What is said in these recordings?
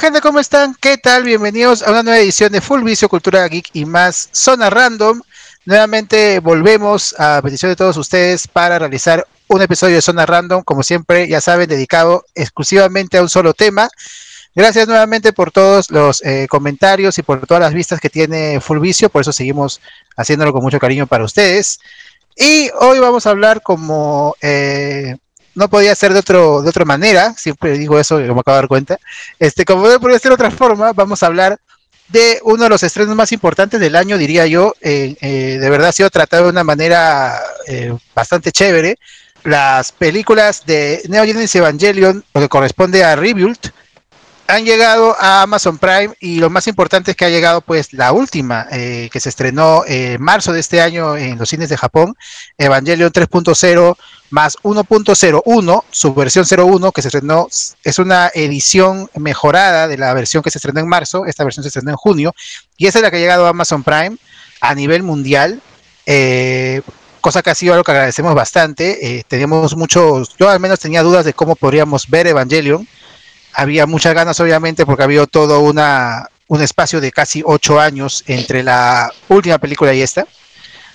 Gente, ¿cómo están? ¿Qué tal? Bienvenidos a una nueva edición de Full Vicio, Cultura Geek y más Zona Random. Nuevamente volvemos a petición de todos ustedes para realizar un episodio de Zona Random, como siempre, ya saben, dedicado exclusivamente a un solo tema. Gracias nuevamente por todos los eh, comentarios y por todas las vistas que tiene Full Vicio, por eso seguimos haciéndolo con mucho cariño para ustedes. Y hoy vamos a hablar como eh, no podía ser de, otro, de otra manera, siempre digo eso, me acabo de dar cuenta, este, como no podía ser de otra forma, vamos a hablar de uno de los estrenos más importantes del año, diría yo, eh, eh, de verdad ha sido tratado de una manera eh, bastante chévere, las películas de Neo Genesis Evangelion, lo que corresponde a Rebuild, han llegado a Amazon Prime y lo más importante es que ha llegado pues la última eh, que se estrenó en marzo de este año en los cines de Japón, Evangelion 3.0 más 1.01, su versión 01 que se estrenó, es una edición mejorada de la versión que se estrenó en marzo, esta versión se estrenó en junio y esa es la que ha llegado a Amazon Prime a nivel mundial. Eh, cosa que ha sido algo que agradecemos bastante. Eh, teníamos muchos, yo al menos tenía dudas de cómo podríamos ver Evangelion había muchas ganas, obviamente, porque había todo una, un espacio de casi ocho años entre la última película y esta.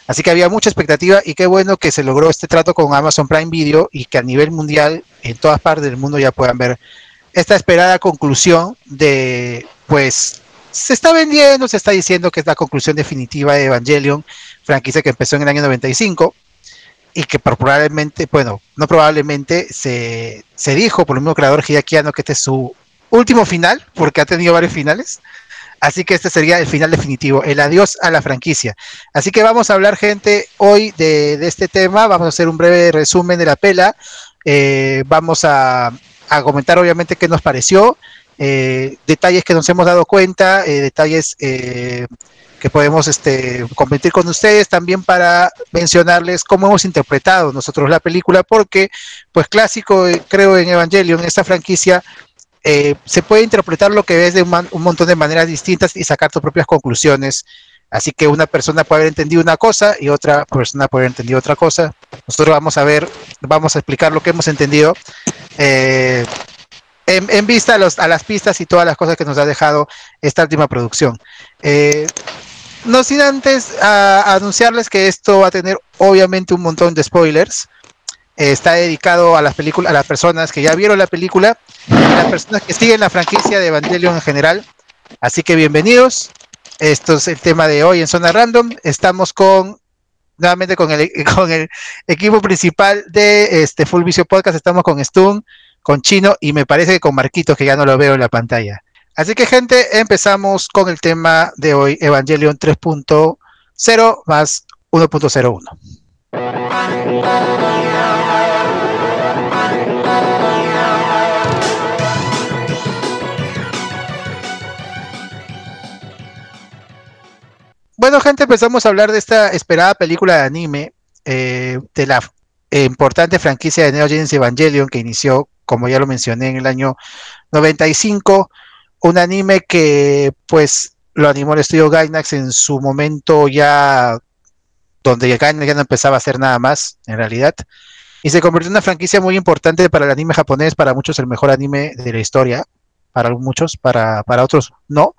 Así que había mucha expectativa y qué bueno que se logró este trato con Amazon Prime Video y que a nivel mundial, en todas partes del mundo, ya puedan ver esta esperada conclusión de, pues, se está vendiendo, se está diciendo que es la conclusión definitiva de Evangelion, franquicia que empezó en el año 95 y que probablemente, bueno, no probablemente, se, se dijo por el mismo creador Hideaki que este es su último final, porque ha tenido varios finales. Así que este sería el final definitivo, el adiós a la franquicia. Así que vamos a hablar, gente, hoy de, de este tema. Vamos a hacer un breve resumen de la pela. Eh, vamos a, a, comentar, obviamente, qué nos pareció, eh, detalles que nos hemos dado cuenta, eh, detalles eh, que podemos este, compartir con ustedes también para mencionarles cómo hemos interpretado nosotros la película, porque, pues clásico, eh, creo en Evangelion, esta franquicia, eh, se puede interpretar lo que ves de un, montón de maneras distintas y sacar tus propias conclusiones. Así que una persona puede haber entendido una cosa y otra persona puede haber entendido otra cosa. Nosotros vamos a ver, vamos a explicar lo que hemos entendido. Eh, en, en, vista a, los, las pistas y todas las cosas que nos ha dejado esta última producción. No sin antes a, anunciarles que esto va a tener obviamente un montón de spoilers. Eh, está dedicado a las películas, a las personas que ya vieron la película, y a las personas que siguen la franquicia de Evangelion en general. Así que bienvenidos. Esto es el tema de hoy en Zona Random. Estamos con nuevamente con el, con el equipo principal de este Full Vicio Podcast. Estamos con Stun, con Chino y me parece que con Marquitos, que ya no lo veo en la pantalla. Así que gente, empezamos con el tema de hoy, Evangelion 3.0 más 1.01. Bueno, gente, empezamos a hablar de esta esperada película de anime, eh, de la importante franquicia de Neo Genesis Evangelion que inició, como ya lo mencioné, en el año 95 un anime que pues lo animó el estudio Gainax en su momento ya donde Gainax ya no empezaba a hacer nada más en realidad y se convirtió en una franquicia muy importante para el anime japonés, para muchos el mejor anime de la historia, para muchos, para, otros no,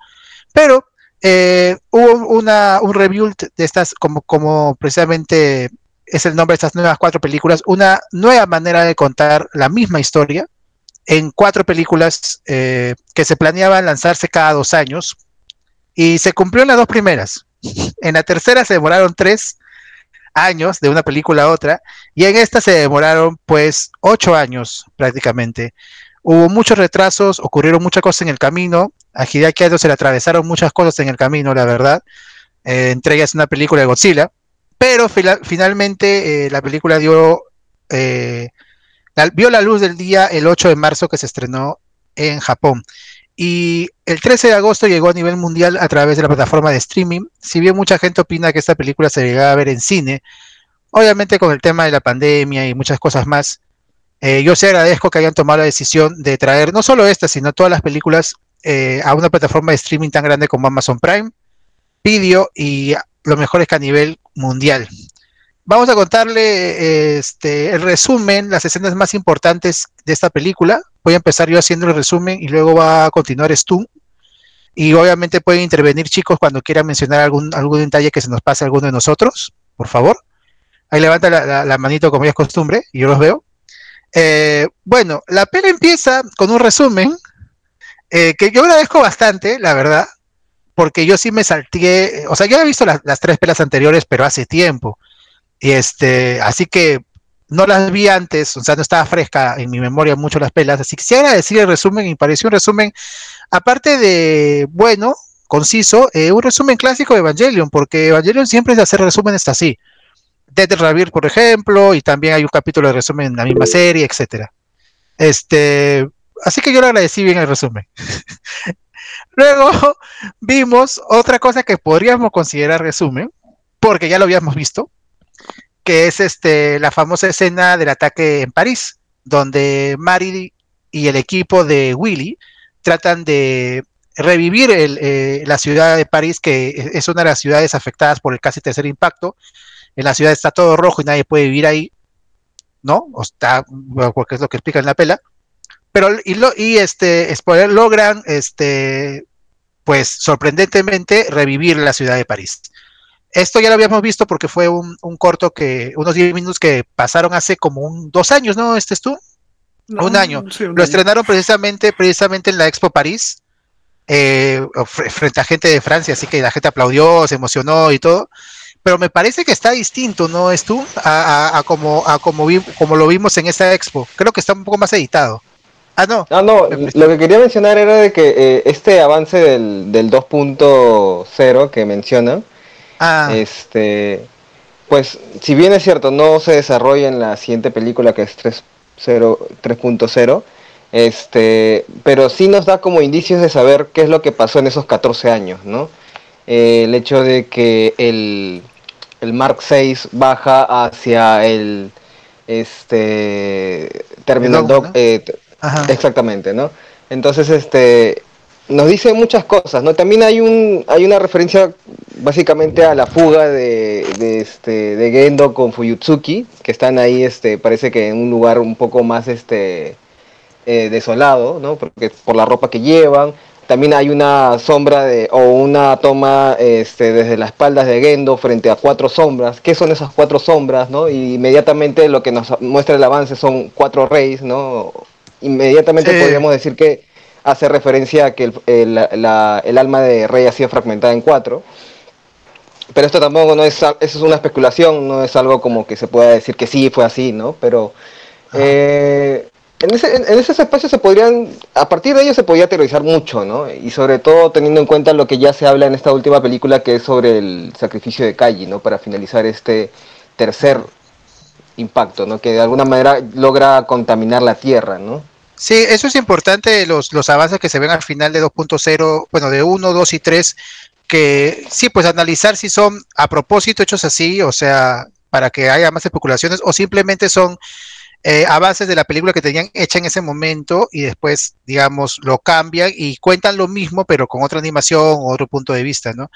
pero eh, hubo una, un review de estas como, como precisamente es el nombre de estas nuevas cuatro películas, una nueva manera de contar la misma historia, en cuatro películas eh, que se planeaban lanzarse cada dos años y se cumplió en las dos primeras. En la tercera se demoraron tres años de una película a otra y en esta se demoraron pues ocho años prácticamente. Hubo muchos retrasos, ocurrieron muchas cosas en el camino. A Hideaki Anno se le atravesaron muchas cosas en el camino, la verdad. Eh, entre ellas una película de Godzilla. Pero finalmente eh, la película dio eh, vio la luz del día el 8 de marzo que se estrenó en Japón. Y el 13 de agosto llegó a nivel mundial a través de la plataforma de streaming. Si bien mucha gente opina que esta película se llegaba a ver en cine, obviamente con el tema de la pandemia y muchas cosas más, eh, yo sí agradezco que hayan tomado la decisión de traer no solo esta, sino todas las películas eh, a una plataforma de streaming tan grande como Amazon Prime, Video y lo mejor es que a nivel mundial vamos a contarle este, el resumen, las escenas más importantes de esta película, voy a empezar yo haciendo el resumen y luego va a continuar Stu. Y obviamente pueden intervenir chicos cuando quieran mencionar algún, algún detalle que se nos pase a alguno de nosotros, por favor. Ahí levanta la, la, manito como ya es costumbre y yo los veo. Eh, bueno, la peli empieza con un resumen eh, que yo agradezco bastante, la verdad, porque yo sí me salté, o sea, yo he visto las, las tres pelas anteriores, pero hace tiempo. Y este, así que no las vi antes, o sea, no estaba fresca en mi memoria mucho las pelas, así que quisiera decir el resumen, y pareció un resumen, aparte de bueno, conciso, eh, un resumen clásico de Evangelion, porque Evangelion siempre es de hacer resúmenes así. Dead Ravir, por ejemplo, y también hay un capítulo de resumen en la misma serie, etcétera. Este, así que yo le agradecí bien el resumen. Luego vimos otra cosa que podríamos considerar resumen, porque ya lo habíamos visto, que es este, la famosa escena del ataque en París, donde Mari y el equipo de Willy tratan de revivir el, eh, la ciudad de París, que es una de las ciudades afectadas por el casi tercer impacto. En la ciudad está todo rojo y nadie puede vivir ahí, ¿no? O está, porque es lo que explica en la pela. Pero, y, lo, y este, spoiler, logran, este, pues, sorprendentemente, revivir la ciudad de París. Esto ya lo habíamos visto porque fue un, un corto que, unos 10 minutos que pasaron hace como un, dos años, ¿no? ¿Este es tú? No, un año. Sí, un lo año. estrenaron precisamente, precisamente en la Expo París, eh, frente a gente de Francia, así que la gente aplaudió, se emocionó y todo. Pero me parece que está distinto, ¿no es tú? A, a, a como, a como, vi, como lo vimos en esta expo. Creo que está un poco más editado. Ah, no. Ah, no, lo que quería mencionar era de que eh, este avance del, del 2.0 que menciona, ah. este, pues, si bien es cierto, no se desarrolla en la siguiente película que es 3.0, este, pero sí nos da como indicios de saber qué es lo que pasó en esos 14 años, ¿no? Eh, el hecho de que el, el Mark VI baja hacia el este Terminal ¿no? eh, exactamente, ¿no? Entonces, este nos dice muchas cosas, ¿no? También hay un hay una referencia básicamente a la fuga de, de este de Gendo con Fuyutsuki, que están ahí este parece que en un lugar un poco más este eh, desolado, ¿no? Porque por la ropa que llevan, también hay una sombra de, o una toma este, desde las espaldas de Gendo frente a cuatro sombras. ¿Qué son esas cuatro sombras? ¿no? Y inmediatamente lo que nos muestra el avance son cuatro reyes. ¿no? Inmediatamente sí. podríamos decir que hace referencia a que el, el, la, el, alma de rey ha sido fragmentada en cuatro. Pero esto tampoco no es, eso es una especulación, no es algo como que se pueda decir que sí fue así, ¿no? Pero eh, en, ese, en, esos espacios se podrían, a partir de ellos se podía teorizar mucho, ¿no? Y sobre todo teniendo en cuenta lo que ya se habla en esta última película, que es sobre el sacrificio de Kaji, ¿no? Para finalizar este tercer impacto, ¿no? Que de alguna manera logra contaminar la Tierra, ¿no? Sí, eso es importante, los, los avances que se ven al final de 2.0, bueno, de 1, 2 y 3, que sí, pues analizar si son a propósito hechos así, o sea, para que haya más especulaciones, o simplemente son eh, a bases de la película que tenían hecha en ese momento y después, digamos, lo cambian y cuentan lo mismo, pero con otra animación otro punto de vista, ¿no?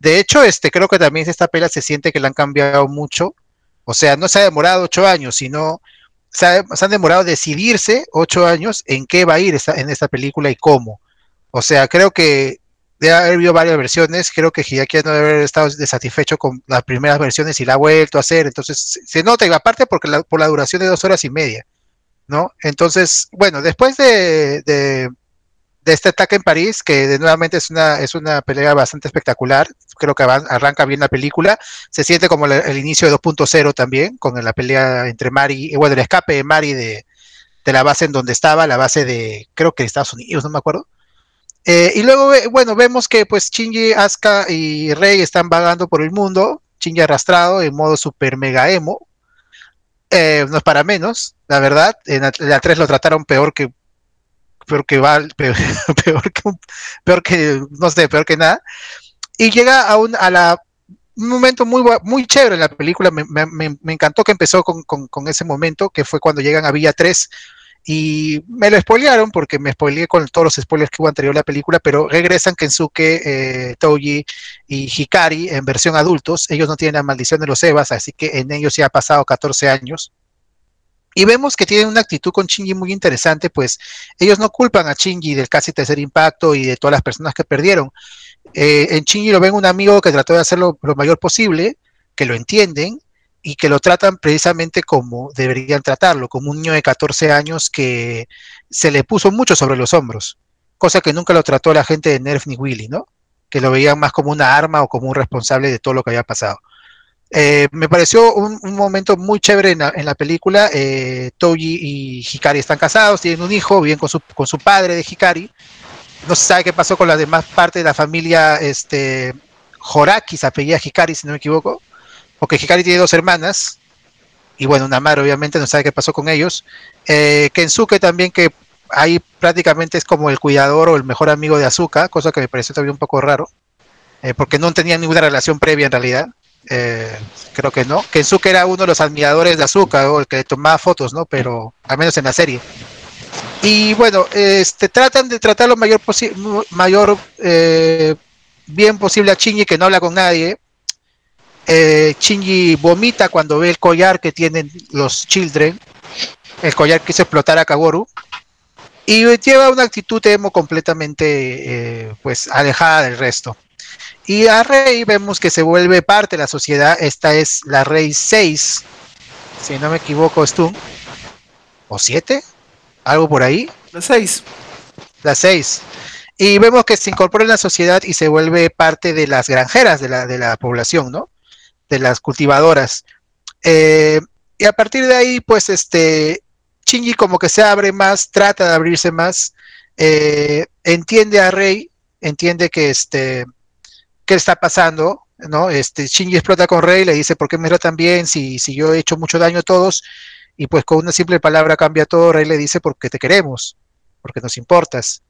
De hecho, este, creo que también esta pela se siente que la han cambiado mucho. O sea, no se ha demorado ocho años, sino se, ha, se han demorado decidirse ocho años en qué va a ir esta, en esta película y cómo. O sea, creo que debe haber habido varias versiones, creo que Hideaki no debe haber estado desatisfecho con las primeras versiones y la ha vuelto a hacer, entonces se nota, y aparte porque la, por la duración de dos horas y media, ¿no? Entonces, bueno, después de, de, de este ataque en París, que nuevamente es una, es una pelea bastante espectacular, creo que arranca bien la película, se siente como el, inicio de 2.0 también, con la pelea entre Mari, bueno, el escape de Mari de, de la base en donde estaba, la base de, creo que Estados Unidos, no me acuerdo, eh, y luego, bueno, vemos que pues Shinji, Asuka y Rey están vagando por el mundo, Shinji arrastrado en modo super mega emo. Eh, no es para menos, la verdad. En la, la 3 lo trataron peor que peor que Val, peor, que no sé, peor que nada. Y llega a un a la un momento muy muy chévere en la película, me, me, encantó que empezó con, con, con, ese momento, que fue cuando llegan a Villa 3 y me lo spoilearon porque me spoileé con todos los spoilers que hubo anterior a la película, pero regresan Kensuke, eh, Toji y Hikari en versión adultos. Ellos no tienen la maldición de los Evas, así que en ellos ya ha pasado 14 años. Y vemos que tienen una actitud con Shinji muy interesante, pues ellos no culpan a Shinji del casi tercer impacto y de todas las personas que perdieron. Eh, en Shinji lo ven un amigo que trató de hacerlo lo mayor posible, que lo entienden y que lo tratan precisamente como deberían tratarlo, como un niño de 14 años que se le puso mucho sobre los hombros, cosa que nunca lo trató la gente de Nerf ni Willy, ¿no? Que lo veían más como una arma o como un responsable de todo lo que había pasado. Eh, me pareció un, momento muy chévere en la, película. Eh, Toji y Hikari están casados, tienen un hijo, viven con su, con su padre de Hikari. No se sabe qué pasó con la demás parte de la familia este, Horaki, se apellida Hikari, si no me equivoco. Porque Hikari tiene dos hermanas. Y bueno, una madre obviamente no sabe qué pasó con ellos. Eh, Kensuke también, que ahí prácticamente es como el cuidador o el mejor amigo de Azuka, cosa que me pareció también un poco raro. Eh, porque no tenía ninguna relación previa en realidad. Eh, creo que no. Kensuke era uno de los admiradores de Azuka, o el que tomaba fotos, ¿no? Pero al menos en la serie. Y bueno, este, tratan de tratar lo mayor, mayor eh, bien posible a Shinji, que no habla con nadie. Eh, Shinji vomita cuando ve el collar que tienen los Children, el collar que hizo explotar a Kagoru. Y lleva una actitud emo completamente pues alejada del resto. Y a Rey vemos que se vuelve parte de la sociedad. Esta es la Rey 6, si no me equivoco, es tú. ¿O 7? ¿Algo por ahí? La 6. La 6. Y vemos que se incorpora en la sociedad y se vuelve parte de las granjeras de la, de la población, ¿no? De las cultivadoras. Eh, y a partir de ahí, pues, este, Shinji como que se abre más, trata de abrirse más, eh, entiende a Rey, entiende que este, qué está pasando, ¿no? Este, Shinji explota con Rey, le dice, ¿por qué me tan bien si, si yo he hecho mucho daño a todos? Y pues con una simple palabra cambia todo, Rey le dice, porque te queremos, porque nos importas.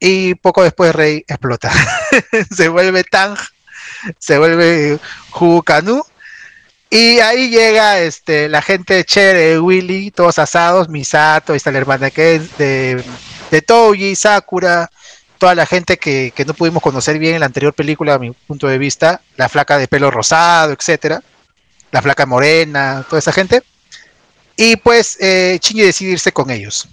Y poco después Rey explota. se vuelve Tang, se vuelve Hukanu. Y ahí llega este, la gente de Cher, Willy, todos asados, Misato, está la hermana que es de, de Toji, Sakura, toda la gente que, no pudimos conocer bien en la anterior película, a mi punto de vista, la flaca de pelo rosado, etcétera, la flaca morena, toda esa gente. Y pues eh, decide irse con ellos.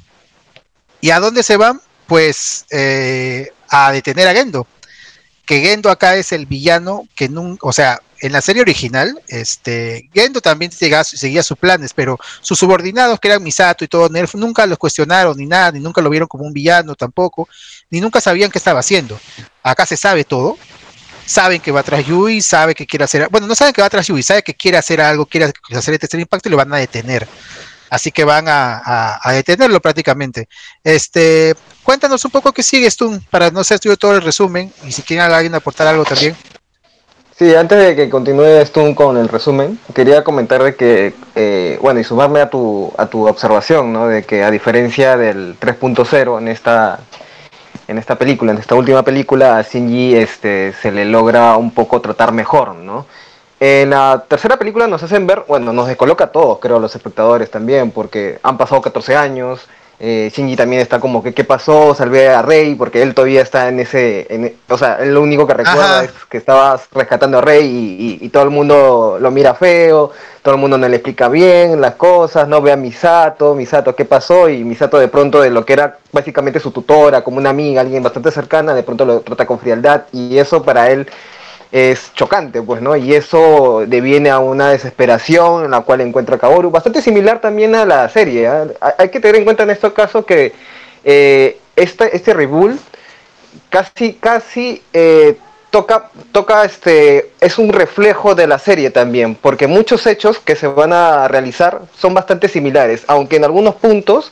¿Y a dónde se van? Pues eh, a detener a Gendo. Que Gendo acá es el villano que nunca, o sea, en la serie original, este, Gendo también seguía sus planes, pero sus subordinados, que eran Misato y todo Nerf, nunca los cuestionaron ni nada, ni nunca lo vieron como un villano tampoco, ni nunca sabían qué estaba haciendo. Acá se sabe todo, saben que va tras Yui, sabe que quiere hacer, bueno, no saben que va tras Yui, sabe que quiere hacer algo, quiere hacer el tercer impacto y lo van a detener. Así que van a, detenerlo prácticamente. Este, cuéntanos un poco qué sigues tú, para no ser yo todo el resumen, y si quieren alguien aportar algo también. Sí, antes de que continúes tú con el resumen, quería comentar de que, eh, bueno, y sumarme a tu, a tu observación, ¿no? De que a diferencia del 3.0 en esta, en esta película, en esta última película, a Shinji este, se le logra un poco tratar mejor, ¿no? En la tercera película nos hacen ver, bueno, nos descoloca a todos, creo, a los espectadores también, porque han pasado 14 años, eh, Shinji también está como que qué pasó, salvé a Rey, porque él todavía está en ese, e, o sea, él lo único que recuerda es que estaba rescatando a Rey y, todo el mundo lo mira feo, todo el mundo no le explica bien las cosas, no ve a Misato, Misato qué pasó y Misato de pronto de lo que era básicamente su tutora, como una amiga, alguien bastante cercana, de pronto lo trata con frialdad y eso para él es chocante, pues, ¿no? Y eso deviene a una desesperación en la cual encuentra Kaoru, bastante similar también a la serie. ¿eh? Hay que tener en cuenta en estos casos que eh, este reboot casi, casi eh, toca, toca este, es un reflejo de la serie también, porque muchos hechos que se van a realizar son bastante similares, aunque en algunos puntos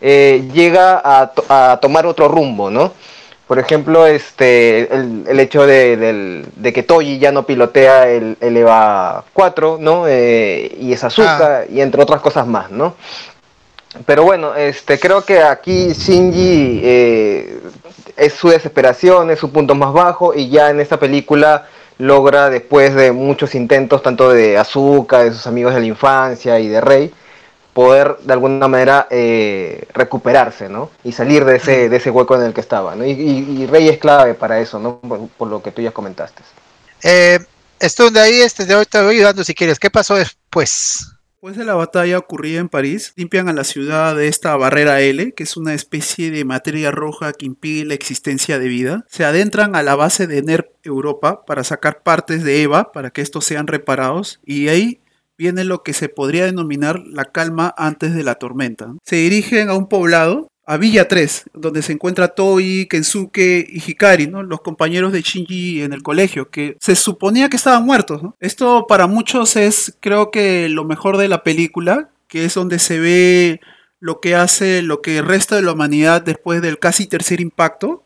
eh, llega a, a tomar otro rumbo, ¿no? Por ejemplo, este, el, hecho de, que Toji ya no pilotea el, EVA 4, ¿no? Eh, y es Azuka, ah. y entre otras cosas más, ¿no? Pero bueno, este, creo que aquí Shinji eh, es su desesperación, es su punto más bajo, y ya en esta película logra, después de muchos intentos, tanto de Azuka, de sus amigos de la infancia y de Rey, poder de alguna manera eh, recuperarse, ¿no? Y salir de ese, de ese hueco en el que estaba, ¿no? Y, Rey es clave para eso, ¿no? Por, lo que tú ya comentaste. Eh, esto de ahí, este, te voy ayudando si quieres. ¿Qué pasó después? Después de la batalla ocurrida en París, limpian a la ciudad de esta barrera L, que es una especie de materia roja que impide la existencia de vida. Se adentran a la base de NERP Europa para sacar partes de EVA para que estos sean reparados y ahí viene lo que se podría denominar la calma antes de la tormenta. Se dirigen a un poblado a Villa 3, donde se encuentra Toi, Kensuke y Hikari, los compañeros de Shinji en el colegio, que se suponía que estaban muertos. Esto para muchos es, creo que, lo mejor de la película, que es donde se ve lo que hace lo que resta de la humanidad después del casi tercer impacto.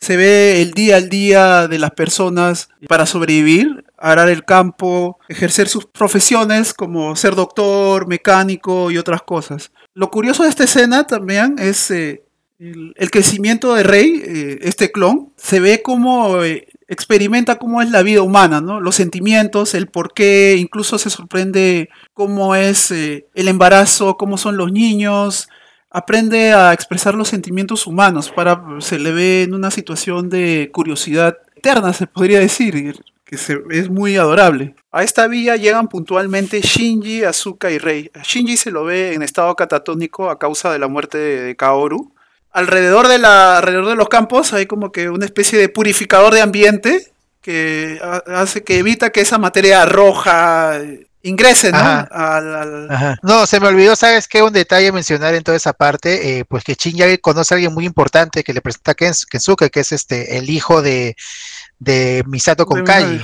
Se ve el día al día de las personas para sobrevivir, arar el campo, ejercer sus profesiones como ser doctor, mecánico y otras cosas. Lo curioso de esta escena también es eh, el, crecimiento de Rey, eh, este clon, se ve como eh, experimenta cómo es la vida humana, ¿no? Los sentimientos, el por qué, incluso se sorprende cómo es el embarazo, cómo son los niños, aprende a expresar los sentimientos humanos, para, se le ve en una situación de curiosidad eterna, se podría decir que es muy adorable. A esta villa llegan puntualmente Shinji, Asuka y Rei. Shinji se lo ve en estado catatónico a causa de la muerte de Kaoru. Alrededor de, la, alrededor de los campos hay como que una especie de purificador de ambiente que hace que evita que esa materia roja ingrese, ¿no? No, se me olvidó, ¿sabes qué? Un detalle mencionar en toda esa parte, eh, pues que Shinji conoce a alguien muy importante que le presenta a Kensuke, que es este el hijo de, de Misato con Kai,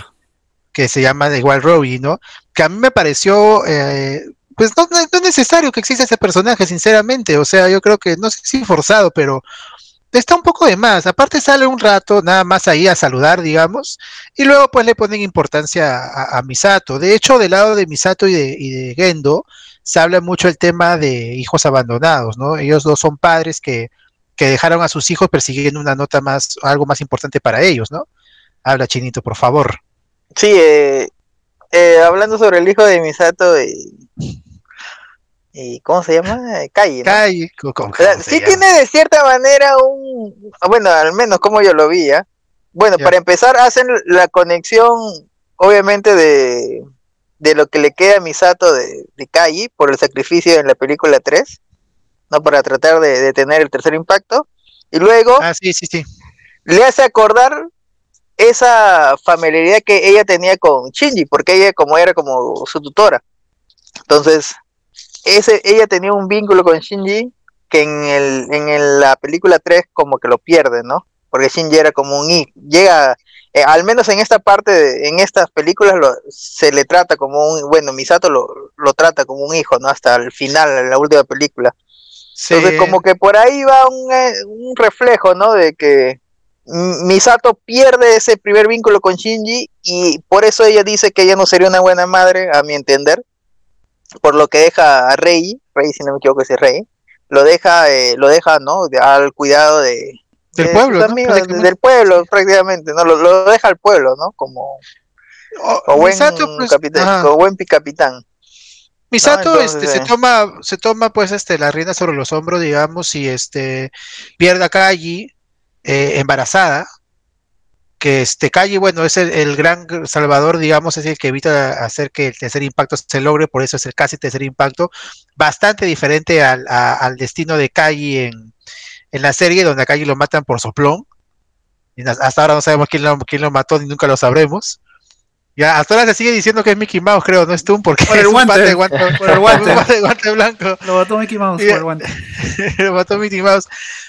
que se llama de igual Robbie, ¿no? Que a mí me pareció, eh, pues no, es necesario que exista ese personaje, sinceramente, o sea, yo creo que no sé si forzado, pero está un poco de más. Aparte sale un rato nada más ahí a saludar, digamos, y luego pues le ponen importancia a, Misato. De hecho, del lado de Misato y de, y de, Gendo, se habla mucho el tema de hijos abandonados, ¿no? Ellos dos son padres que, que dejaron a sus hijos persiguiendo una nota más, algo más importante para ellos, ¿no? Habla Chinito, por favor. Sí, eh, eh, hablando sobre el hijo de Misato y, y ¿cómo se llama? Kai. ¿no? sí tiene de cierta manera un, bueno, al menos como yo lo vi, ¿ya? Bueno, para empezar hacen la conexión, obviamente, de, de lo que le queda a Misato de, de Kai por el sacrificio en la película 3, ¿no? Para tratar de, de tener el tercer impacto. Y luego ah, sí, sí, sí. le hace acordar esa familiaridad que ella tenía con Shinji, porque ella como era como su tutora. Entonces, ese, ella tenía un vínculo con Shinji que en, el, en la película 3 como que lo pierde, ¿no? Porque Shinji era como un hijo, llega, eh, al menos en esta parte, en estas películas se le trata como un, bueno, Misato lo, lo trata como un hijo, ¿no? Hasta el final, en la última película. Entonces como que por ahí va un, eh, un reflejo, ¿no? De que Misato pierde ese primer vínculo con Shinji y por eso ella dice que ella no sería una buena madre, a mi entender, por lo que deja a Rey, Rey si no me equivoco es Rey, lo deja, eh, lo deja, ¿no? al cuidado de, del pueblo, del pueblo prácticamente, no, lo, deja al pueblo, ¿no? Como, oh, buen pues, capitán, como buen capitán. Misato este, se eh. toma, se toma pues este la rienda sobre los hombros, digamos, y este pierde a Kaji, eh, embarazada, que este Calle, bueno, es el, gran salvador, digamos, es el que evita hacer que el tercer impacto se logre, por eso es el casi tercer impacto, bastante diferente al, al destino de Calle en, en, la serie, donde a Calle lo matan por soplón. Y hasta ahora no sabemos quién lo, quién lo mató ni nunca lo sabremos. Ya, hasta ahora se sigue diciendo que es Mickey Mouse, creo, no es tú, porque por el es guante, un guante, por el guante. guante, blanco. Lo mató Mickey Mouse por el guante. lo mató Mickey Mouse.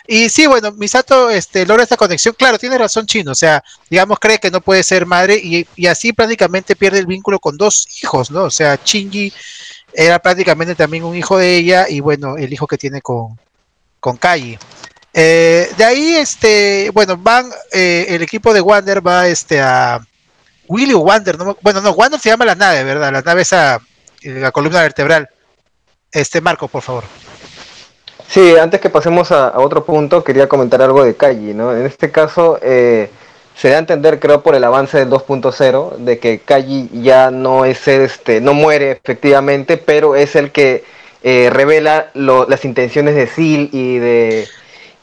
Y sí, bueno, Misato este, logra esta conexión. Claro, tiene razón Chino, o sea, digamos, cree que no puede ser madre y, y así prácticamente pierde el vínculo con dos hijos, ¿no? O sea, Shinji era prácticamente también un hijo de ella y bueno, el hijo que tiene con, con Kai. Eh, de ahí, este, bueno, van, eh, el equipo de Wander va este, a Willy o Wander, no, bueno, no, Wander se llama la nave, ¿verdad? La nave esa, eh, la columna vertebral. Este, Marco, por favor. Sí, antes que pasemos a, otro punto, quería comentar algo de Kaji, ¿no? En este caso, eh, se da a entender, creo, por el avance del 2.0, de que Kaji ya no es este, no muere efectivamente, pero es el que eh, revela las intenciones de Sil y de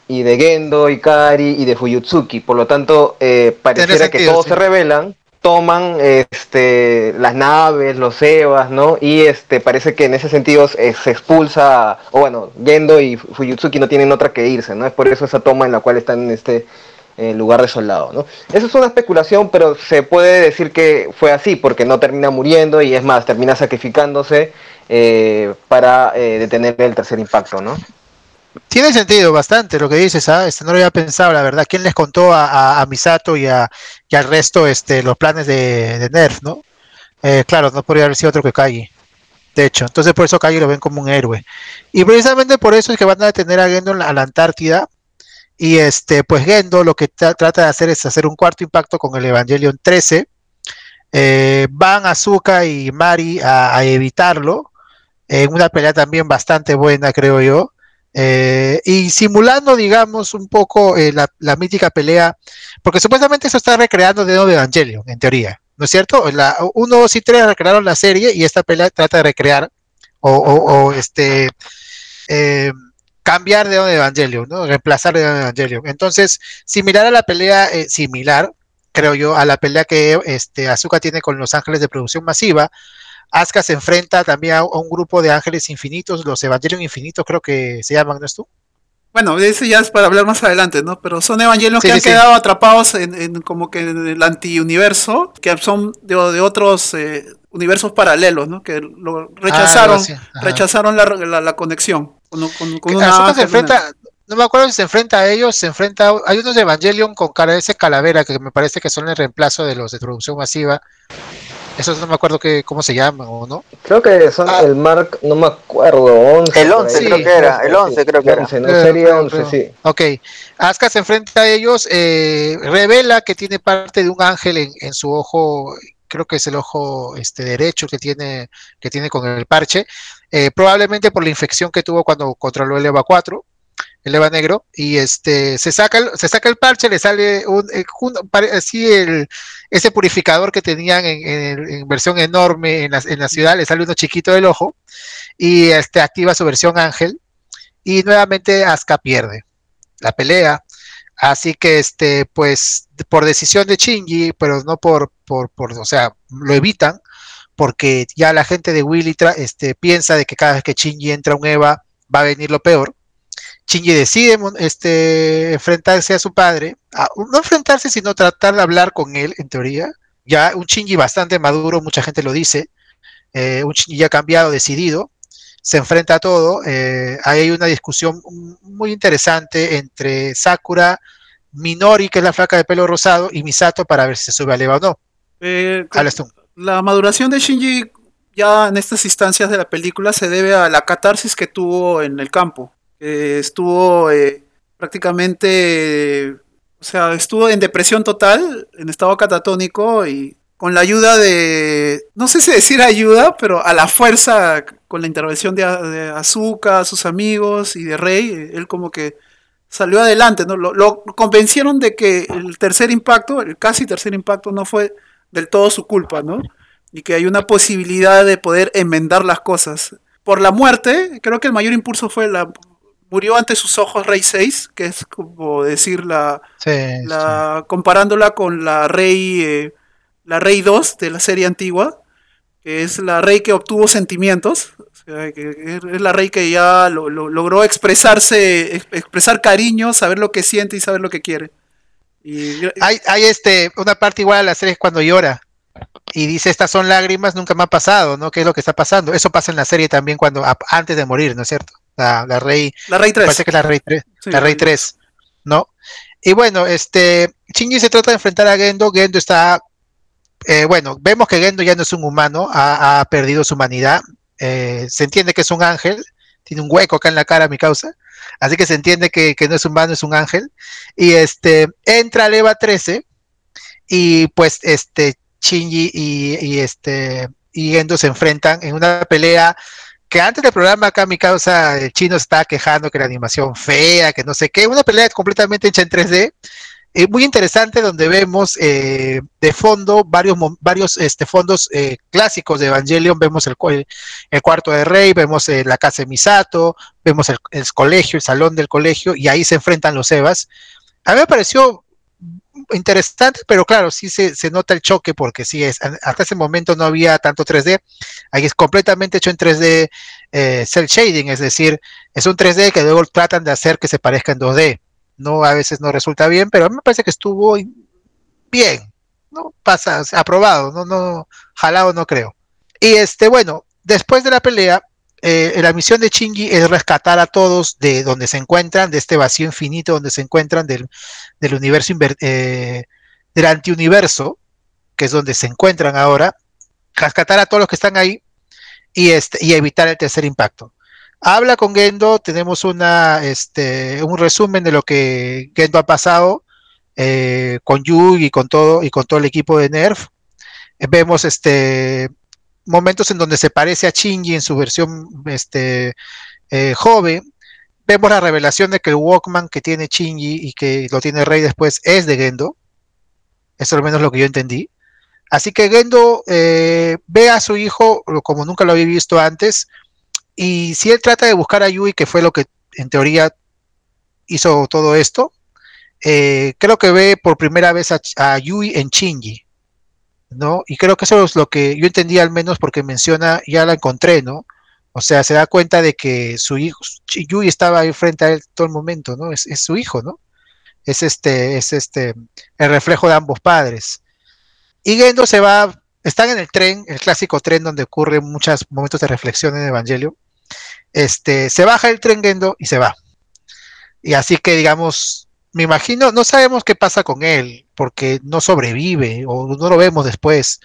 y de Gendo, Ikari y de Fuyutsuki. Por lo tanto, pareciera que todos se revelan toman este, las naves, los Evas, ¿no? Y este, parece que en ese sentido se, expulsa, o bueno, Gendo y Fuyutsuki no tienen otra que irse, ¿no? Es por eso esa toma en la cual están en este eh, lugar de soldado, ¿no? Eso es una especulación, pero se puede decir que fue así, porque no termina muriendo y es más, termina sacrificándose eh, para eh, detener el tercer impacto, ¿no? Tiene sentido bastante lo que dices, ¿ah? Este, no lo había pensado, la verdad. ¿Quién les contó a, Misato y, a, al resto este, los planes de, Nerf, no? Eh, claro, no podría haber sido otro que Kagi. De hecho, entonces por eso Kagi lo ven como un héroe. Y precisamente por eso es que van a detener a Gendo a la Antártida. Y este, pues Gendo lo que trata de hacer es hacer un cuarto impacto con el Evangelion 13. Eh, van Azuka y Mari a evitarlo. En una pelea también bastante buena, creo yo. Eh, y simulando, digamos, un poco eh, la, mítica pelea, porque supuestamente eso está recreando de nuevo Evangelion, en teoría, ¿no es cierto? La, uno, dos y tres recrearon la serie y esta pelea trata de recrear o, este eh, cambiar de Evangelion, ¿no? Reemplazar de Evangelion. Entonces, similar a la pelea, similar, creo yo, a la pelea que este, Azuka tiene con Los Ángeles de Producción Masiva, Asuka se enfrenta también a, un grupo de ángeles infinitos, los Evangelion infinitos creo que se llaman, ¿no es tú? Bueno, eso ya es para hablar más adelante, ¿no? Pero son evangelios que han quedado atrapados en, como que en el antiuniverso, que son de, otros eh, universos paralelos, ¿no? Que lo rechazaron, ah, rechazaron la, conexión con, una se enfrenta, no me acuerdo si se enfrenta a ellos, se enfrenta, hay unos de Evangelion con cara de ese calavera que me parece que son el reemplazo de los de producción masiva, eso no me acuerdo que, cómo se llama o no. Creo que son ah. el Mark, no me acuerdo, 11. El 11 creo que era, el 11 creo que era. No, sería 11, sí. Ok, Asuka se enfrenta a ellos, eh, revela que tiene parte de un ángel en, en, su ojo, creo que es el ojo este, derecho que tiene, que tiene con el parche, eh, probablemente por la infección que tuvo cuando controló el EVA 4 el Eva Negro, y este se saca el, se saca el parche, le sale un, eh, así el, ese purificador que tenían en, versión enorme en la, en la, ciudad, le sale uno chiquito del ojo, y este activa su versión ángel, y nuevamente Asuka pierde la pelea. Así que este, pues, por decisión de Shinji, pero no por, por, por, o sea, lo evitan, porque ya la gente de Willy este, piensa de que cada vez que Shinji entra un Eva va a venir lo peor Shinji decide este, enfrentarse a su padre, no enfrentarse, sino tratar de hablar con él, en teoría. Ya un Shinji bastante maduro, mucha gente lo dice, eh, un Shinji ya cambiado, decidido, se enfrenta a todo. Eh, hay una discusión muy interesante entre Sakura, Minori, que es la flaca de pelo rosado, y Misato para ver si se sube a Eva o no. Eh, la maduración de Shinji ya en estas instancias de la película se debe a la catarsis que tuvo en el campo estuvo eh, prácticamente, o sea, estuvo en depresión total, en estado catatónico y con la ayuda de, no sé si decir ayuda, pero a la fuerza, con la intervención de, de Azuka, sus amigos y de Rey, él como que salió adelante, ¿no? Lo, lo, convencieron de que el tercer impacto, el casi tercer impacto, no fue del todo su culpa, ¿no? Y que hay una posibilidad de poder enmendar las cosas. Por la muerte, creo que el mayor impulso fue la, murió ante sus ojos Rey 6, que es como decir la, comparándola con la Rey eh, la Rey 2 de la serie antigua, que es la Rey que obtuvo sentimientos, es la Rey que ya logró expresarse, expresar cariño, saber lo que siente y saber lo que quiere. Y, hay, hay este una parte igual a la serie cuando llora y dice estas son lágrimas nunca me ha pasado, ¿no? ¿Qué es lo que está pasando? Eso pasa en la serie también cuando antes de morir, ¿no es cierto? La, Rey. La Rey 3. Parece que es la Rey 3. la Rey 3, ¿no? Y bueno, este, Shinji se trata de enfrentar a Gendo. Gendo está, eh, bueno, vemos que Gendo ya no es un humano, ha, perdido su humanidad. Eh, se entiende que es un ángel, tiene un hueco acá en la cara, mi causa. Así que se entiende que, no es humano, es un ángel. Y este, entra al EVA 13 y pues este, Shinji y, y este, y Gendo se enfrentan en una pelea que antes del programa acá mi causa el chino estaba quejando que la animación fea, que no sé qué, una pelea completamente hecha en 3D, eh, muy interesante donde vemos eh, de fondo varios, varios este, fondos eh, clásicos de Evangelion, vemos el, el cuarto de Rey, vemos la casa de Misato, vemos el, el, colegio, el salón del colegio, y ahí se enfrentan los Evas. A mí me pareció interesante, pero claro, sí se, se, nota el choque porque sí es, hasta ese momento no había tanto 3D, ahí es completamente hecho en 3D eh, cel shading, es decir, es un 3D que luego tratan de hacer que se parezca en 2D, no a veces no resulta bien, pero a mí me parece que estuvo bien, no pasa, aprobado, no, no, jalado no creo. Y este, bueno, después de la pelea, eh, la misión de Chingy es rescatar a todos de donde se encuentran, de este vacío infinito donde se encuentran del, del universo, eh, del antiuniverso, que es donde se encuentran ahora, rescatar a todos los que están ahí y, este, y evitar el tercer impacto. Habla con Gendo, tenemos este, un resumen de lo que Gendo ha pasado eh, con Yu y con todo y con todo el equipo de Nerf. vemos este momentos en donde se parece a Shinji en su versión eh, joven. Vemos la revelación de que el Walkman que tiene Shinji y que lo tiene Rey después es de Gendo. Eso es al menos lo que yo entendí. Así que Gendo eh, ve a su hijo como nunca lo había visto antes. Y si él trata de buscar a Yui, que fue lo que en teoría hizo todo esto, eh, creo que ve por primera vez a, Yui en Shinji. ¿no? Y creo que eso es lo que yo entendí al menos porque menciona, ya la encontré, ¿no? O sea, se da cuenta de que su hijo, Yui estaba ahí frente a él todo el momento, ¿no? Es, su hijo, ¿no? Es este, es este, el reflejo de ambos padres. Y Gendo se va, están en el tren, el clásico tren donde ocurren muchos momentos de reflexión en el Evangelio. Este, se baja el tren Gendo y se va. Y así que, digamos, me imagino, no sabemos qué pasa con él, porque no sobrevive o no lo vemos después.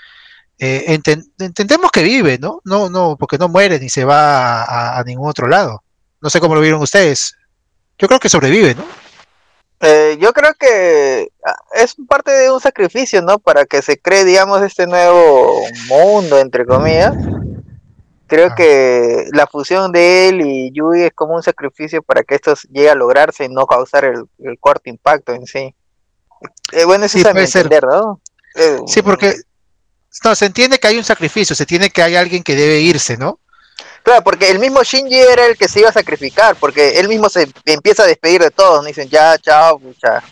Eh, entendemos que vive, ¿no? No, no, porque no muere ni se va a, ningún otro lado. No sé cómo lo vieron ustedes. Yo creo que sobrevive, ¿no? Eh, yo creo que ah, es parte de un sacrificio, ¿no? Para que se cree, digamos, este nuevo mundo, entre comillas. Creo ah. que la fusión de él y Yui es como un sacrificio para que esto llegue a lograrse y no causar el, cuarto impacto en sí. Eh, bueno, eso sí, puede entender, ¿no? Eh, sí, porque no, se entiende que hay un sacrificio, se tiene que hay alguien que debe irse, ¿no? Claro, porque el mismo Shinji era el que se iba a sacrificar, porque él mismo se empieza a despedir de todos, dicen ya, chao, ya.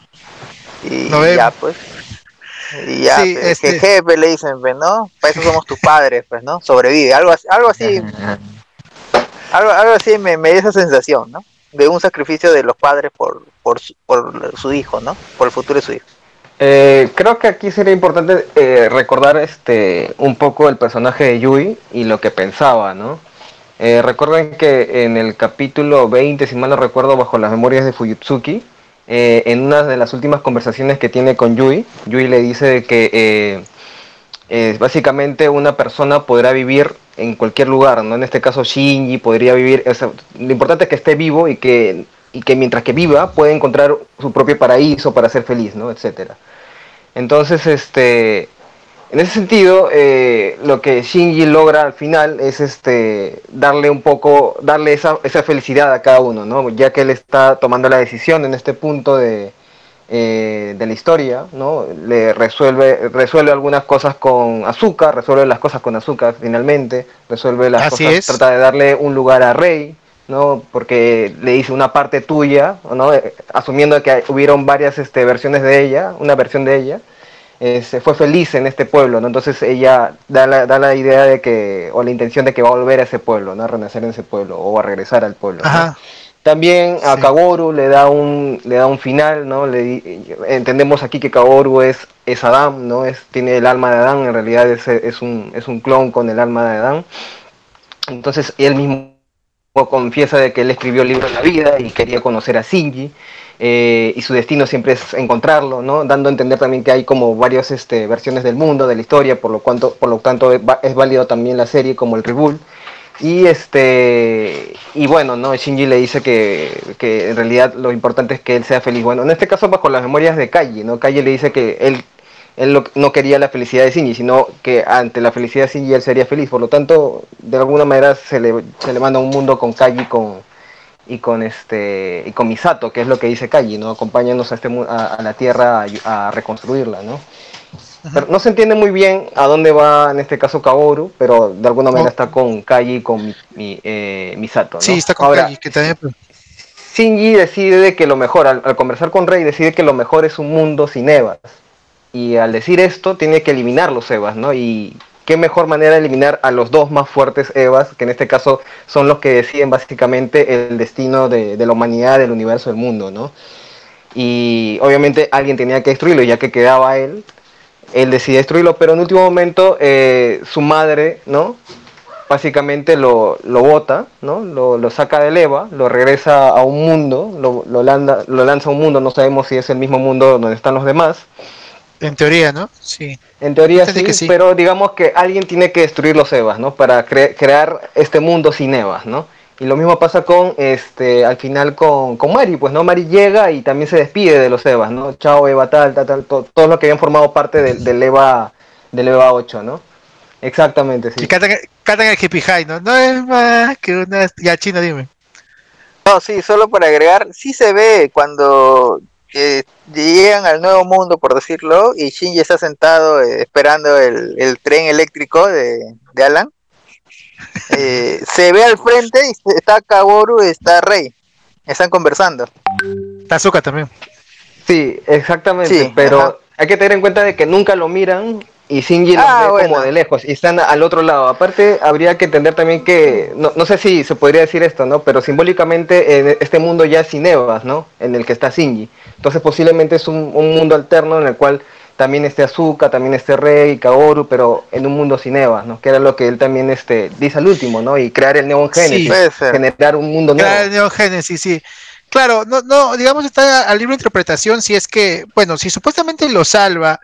Y ya, pues. Y ya, sí, este... jefe le dicen, pues, ¿no? Para eso somos tus padres, pues, ¿no? Sobrevive, algo, algo así. algo, algo así me, me da esa sensación, ¿no? De un sacrificio de los padres por, por, su, por su hijo, ¿no? Por el futuro de su hijo. Eh, creo que aquí sería importante eh, recordar este un poco el personaje de Yui y lo que pensaba, ¿no? Eh, recuerden que en el capítulo 20, si mal no recuerdo, bajo las memorias de Fuyutsuki, eh, en una de las últimas conversaciones que tiene con Yui, Yui le dice que eh, eh, básicamente una persona podrá vivir en cualquier lugar, ¿no? En este caso Shinji podría vivir, lo importante es que esté vivo y que, y que mientras que viva puede encontrar su propio paraíso para ser feliz, ¿no? Etcétera. Entonces, este, en ese sentido, eh, lo que Shinji logra al final es este darle un poco, darle esa, esa felicidad a cada uno, ¿no? Ya que él está tomando la decisión en este punto de, eh, de la historia, ¿no? Le resuelve, resuelve algunas cosas con azúcar, resuelve las cosas con azúcar finalmente, resuelve las cosas, trata de darle un lugar a Rey, ¿no? Porque le dice una parte tuya, ¿no? Eh, asumiendo que hubieron varias este, versiones de ella, una versión de ella se fue feliz en este pueblo, ¿no? Entonces ella da la, da la idea de que, o la intención de que va a volver a ese pueblo, ¿no? A renacer en ese pueblo, o a regresar al pueblo. También a Kagoru le da un le da un final, ¿no? Le, entendemos aquí que Kagoru es, es Adán, ¿no? Es, tiene el alma de Adán, en realidad es, es, un, es un clon con el alma de Adán. Entonces él mismo confiesa de que él escribió el libro de la vida y quería conocer a Shinji. Eh, y su destino siempre es encontrarlo, ¿no? Dando a entender también que hay como varias este, versiones del mundo, de la historia, por lo, cuanto, por lo tanto es válido también la serie como el reboot. Y este y bueno, ¿no? Shinji le dice que, en realidad lo importante es que él sea feliz. Bueno, en este caso bajo las memorias de Kaji, ¿no? Kaji le dice que él, él no quería la felicidad de Shinji, sino que ante la felicidad de Shinji él sería feliz. Por lo tanto, de alguna manera se le, se le manda un mundo con Kaji con, y con este y con Misato, que es lo que dice Kaji, ¿no? Acompáñanos a, este, a, la Tierra a, reconstruirla, ¿no? Pero no se entiende muy bien a dónde va en este caso Kaoru, pero de alguna manera está con Kaji y con mi, eh, Misato. ¿no? Sí, está con Kaji, que también... Pues, Shinji decide que lo mejor, al, conversar con Rey, decide que lo mejor es un mundo sin Evas. Y al decir esto, tiene que eliminar los Evas, ¿no? Y qué mejor manera de eliminar a los dos más fuertes Evas, que en este caso son los que deciden básicamente el destino de, la humanidad, del universo, del mundo, ¿no? Y obviamente alguien tenía que destruirlo, ya que quedaba él, él decide destruirlo, pero en último momento eh, su madre, ¿no? Básicamente lo, lo bota, ¿no? Lo, lo, saca del EVA, lo regresa a un mundo, lo, lo, lo lanza a un mundo, no sabemos si es el mismo mundo donde están los demás. En teoría, ¿no? Sí. En teoría sí, pero digamos que alguien tiene que destruir los EVAs, ¿no? Para crear este mundo sin EVAs, ¿no? Y lo mismo pasa con, este, al final con, con Mari, pues, ¿no? Mari llega y también se despide de los Evas, ¿no? Chao, Eva, tal, tal, tal, todo, todos los que habían formado parte del, del Eva, del Eva 8, ¿no? Exactamente, sí. Y cantan, el hippie high, ¿no? No es más que una... Ya, Chino, dime. No, sí, solo para agregar, sí se ve cuando eh, llegan al nuevo mundo, por decirlo, y Shinji está sentado eh, esperando el, el, tren eléctrico de, de Alan eh, se ve al frente y está Kaworu y está Rey. Están conversando. Tazuka también. Sí, exactamente, pero hay que tener en cuenta de que nunca lo miran y Shinji lo ah, ve como de lejos y están al otro lado. Aparte, habría que entender también que, no, no sé si se podría decir esto, ¿no? Pero simbólicamente en este mundo ya es sin Evas, ¿no? En el que está Shinji. Entonces posiblemente es un, un mundo alterno en el cual también este Azuka, también este Rey, Kaoru, pero en un mundo sin Eva, ¿no? Que era lo que él también este, dice al último, ¿no? Y crear el Neon Genesis, generar un mundo nuevo. Crear el Neon Genesis, sí. Claro, no, no, digamos está al libre interpretación si es que, bueno, si supuestamente lo salva,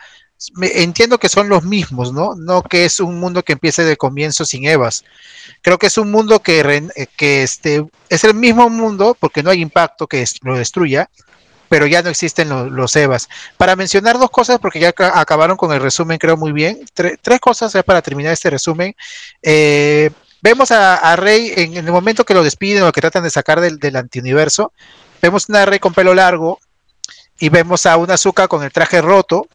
entiendo que son los mismos, ¿no? No que es un mundo que empiece de comienzo sin Evas. Creo que es un mundo que, que este, es el mismo mundo, porque no hay impacto que lo destruya, pero ya no existen los, EVAs. Para mencionar dos cosas, porque ya acabaron con el resumen, creo muy bien. tres cosas para terminar este resumen. Eh, vemos a, Rey en, el momento que lo despiden o que tratan de sacar del, del antiuniverso. Vemos una Rey con pelo largo y vemos a una Azuka con el traje roto.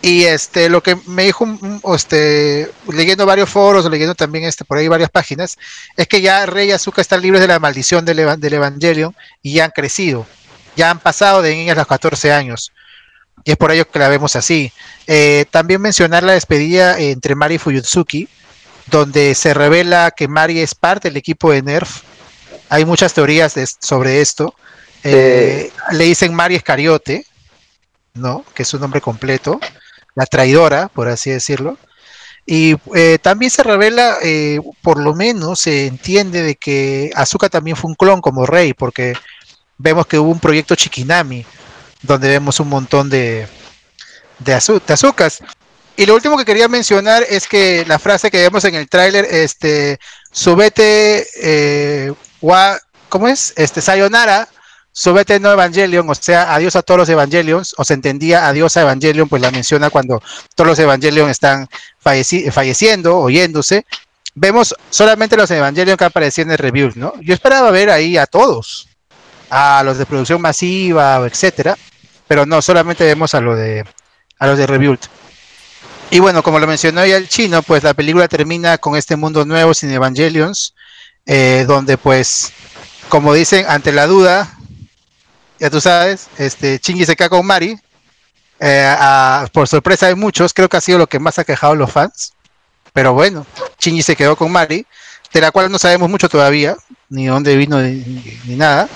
Y este, lo que me dijo, este, leyendo varios foros, leyendo también este, por ahí varias páginas, es que ya Rey y Azuka están libres de la maldición del, del Evangelion y ya han crecido ya han pasado de niñas los 14 años. Y es por ello que la vemos así. Eh, también mencionar la despedida entre Mari y Fuyutsuki, donde se revela que Mari es parte del equipo de Nerf. Hay muchas teorías sobre esto. Eh, le dicen Mari Escariote, ¿no? Que es su nombre completo. La traidora, por así decirlo. Y eh, también se revela, por lo menos se entiende de que Azuka también fue un clon como Rey, porque vemos que hubo un proyecto Chikinami, donde vemos un montón de, de, azúcares. Y lo último que quería mencionar es que la frase que vemos en el tráiler, este, subete, eh, ¿cómo es? Este, sayonara, subete no Evangelion, o sea, adiós a todos los Evangelions, o se entendía adiós a Evangelion, pues la menciona cuando todos los Evangelion están falleciendo, oyéndose. Vemos solamente los Evangelion que aparecían en el review, ¿no? Yo esperaba ver ahí a todos, a los de producción masiva, etcétera, pero no, solamente vemos a lo de a los de Rebuild. Y bueno, como lo mencionó ya el chino, pues la película termina con este mundo nuevo sin Evangelions, eh, donde pues, como dicen, ante la duda, ya tú sabes, este Chingy se queda con Mari, eh, por sorpresa de muchos, creo que ha sido lo que más ha quejado los fans, pero bueno, Chingy se quedó con Mari, de la cual no sabemos mucho todavía, ni dónde vino ni nada.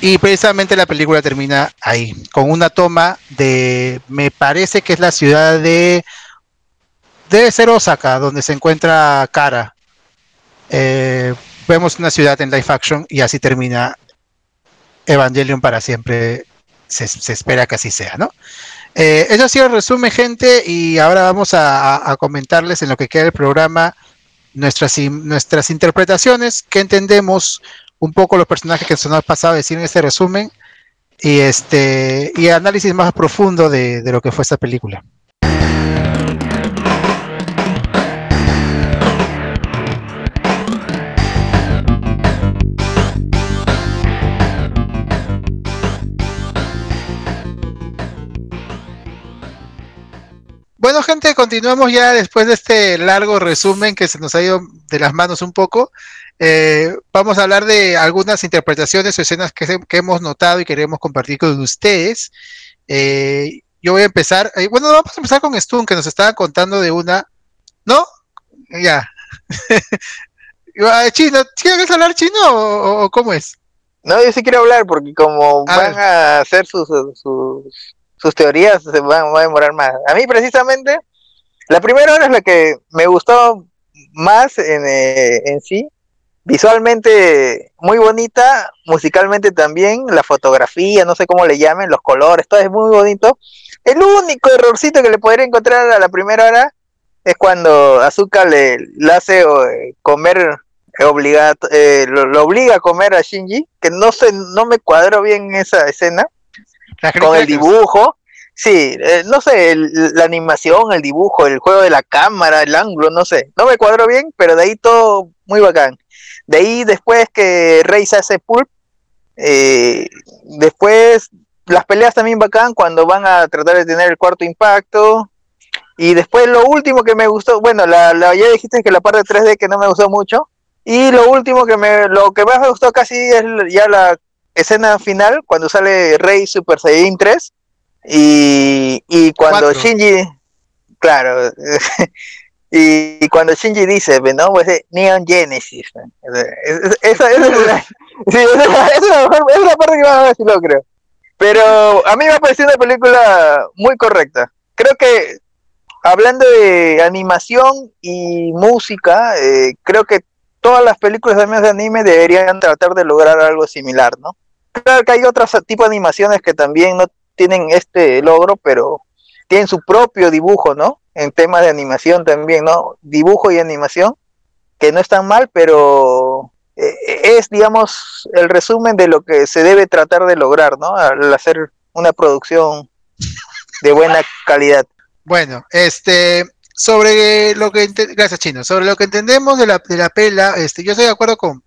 Y precisamente la película termina ahí, con una toma de, me parece que es la ciudad de, debe ser Osaka, donde se encuentra Kara. Eh, vemos una ciudad en live action y así termina Evangelion para siempre. Se, espera que así sea, ¿no? Eh, eso ha sido el resumen, gente, y ahora vamos a, comentarles en lo que queda del programa nuestras, nuestras interpretaciones, que entendemos un poco los personajes que se nos ha pasado decir en este resumen y este y análisis más profundo de, de lo que fue esta película. Bueno, gente, continuamos ya después de este largo resumen que se nos ha ido de las manos un poco. Eh, vamos a hablar de algunas interpretaciones o escenas que, hemos notado y queremos compartir con ustedes. Eh, yo voy a empezar. Eh, bueno, vamos a empezar con Stun, que nos estaba contando de una. ¿No? Ya. chino, ¿quieres hablar chino o, cómo es? No, yo sí quiero hablar porque como van a hacer sus, sus, sus teorías, se van, a demorar más. A mí precisamente, la primera hora es la que me gustó más en, eh, en sí. Visualmente muy bonita, musicalmente también, la fotografía, no sé cómo le llamen, los colores, todo es muy bonito. El único errorcito que le podría encontrar a la primera hora es cuando Azuka le, hace eh, comer obligado, eh, lo, obliga a comer a Shinji, que no sé, no me cuadro bien esa escena, con el dibujo, sí, eh, no sé, la animación, el dibujo, el juego de la cámara, el ángulo, no sé, no me cuadro bien, pero de ahí todo muy bacán. De ahí después que Rey se hace pulp, después las peleas también bacán cuando van a tratar de tener el cuarto impacto, y después lo último que me gustó, bueno, la, ya dijiste que la parte 3D que no me gustó mucho. Y lo último que me, lo que más me gustó casi es ya la escena final, cuando sale Rey Super Saiyan 3. Y, y cuando Shinji, claro, y, cuando Shinji dice, ¿no? Pues Neon Genesis. Esa, es, la, sí, es, la, parte que más me gustó, creo. Pero a mí me ha parecido una película muy correcta. Creo que hablando de animación y música, eh, creo que todas las películas de anime deberían tratar de lograr algo similar, ¿no? Claro que hay otros tipos de animaciones que también no tienen este logro, pero tienen su propio dibujo, ¿no? En temas de animación también, ¿no? Dibujo y animación, que no están mal, pero eh, es, digamos, el resumen de lo que se debe tratar de lograr, ¿no? Al hacer una producción de buena calidad. Bueno, este, sobre lo que gracias Chino, sobre lo que entendemos de la, de la pela, este, yo estoy de acuerdo con,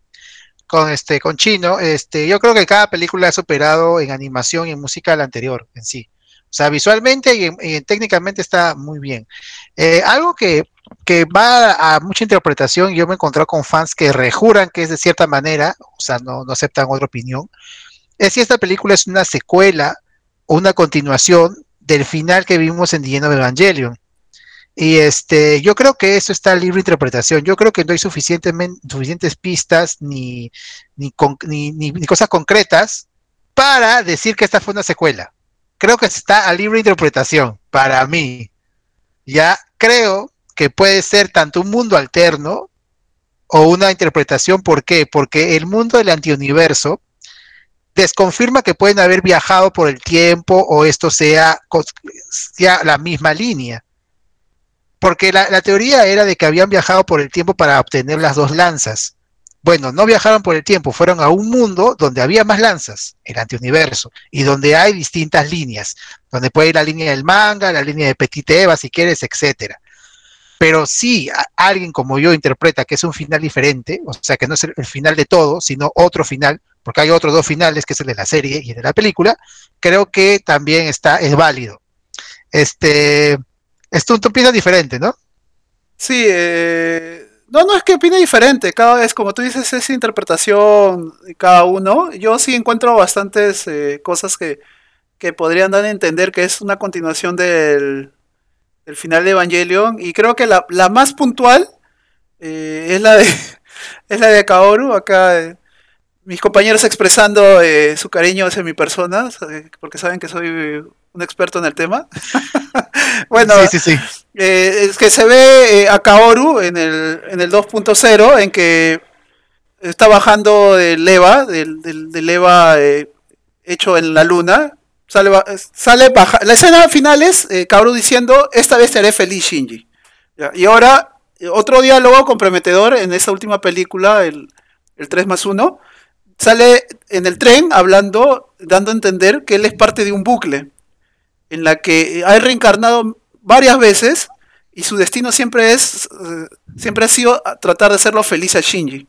con este, con Chino, este, yo creo que cada película ha superado en animación y en música la anterior en sí. O sea, visualmente y, técnicamente está muy bien. Eh, algo que, que, va a mucha interpretación, yo me he encontrado con fans que rejuran que es de cierta manera, o sea, no, no aceptan otra opinión, es si esta película es una secuela o una continuación del final que vimos en The End Evangelion. Y este, yo creo que eso está libre interpretación. Yo creo que no hay suficientes pistas ni, ni, ni, cosas concretas para decir que esta fue una secuela. Creo que está a libre interpretación para mí. Ya creo que puede ser tanto un mundo alterno o una interpretación. ¿Por qué? Porque el mundo del antiuniverso desconfirma que pueden haber viajado por el tiempo o esto sea, la misma línea. Porque la, teoría era de que habían viajado por el tiempo para obtener las dos lanzas. Bueno, no viajaron por el tiempo, fueron a un mundo donde había más lanzas, el antiuniverso, y donde hay distintas líneas, donde puede ir la línea del manga, la línea de Petit Eva, si quieres, etcétera. Pero si alguien como yo interpreta que es un final diferente, o sea, que no es el final de todo, sino otro final, porque hay otros dos finales, que es el de la serie y el de la película, creo que también está, es válido. Este, esto tú opinas diferente, ¿no? Sí, eh, no, no es que opine diferente, cada vez, como tú dices, es interpretación de cada uno. Yo sí encuentro bastantes eh, cosas que, podrían dar a entender que es una continuación del, final de Evangelion, y creo que la, más puntual eh, es la de es la de Kaoru, acá mis compañeros expresando eh, su cariño hacia mi persona, porque saben que soy un experto en el tema. bueno, eh, es que se ve eh, a Kaoru en el, en el 2.0, en que está bajando del EVA, del, del, EVA hecho en la luna. Sale, sale baja. La escena final es Kaoru diciendo: Esta vez te haré feliz, Shinji. Y ahora, otro diálogo comprometedor en esa última película, el, el 3 más 1 sale en el tren hablando, dando a entender que él es parte de un bucle, en la que ha reencarnado varias veces y su destino siempre es, eh, siempre ha sido tratar de hacerlo feliz a Shinji.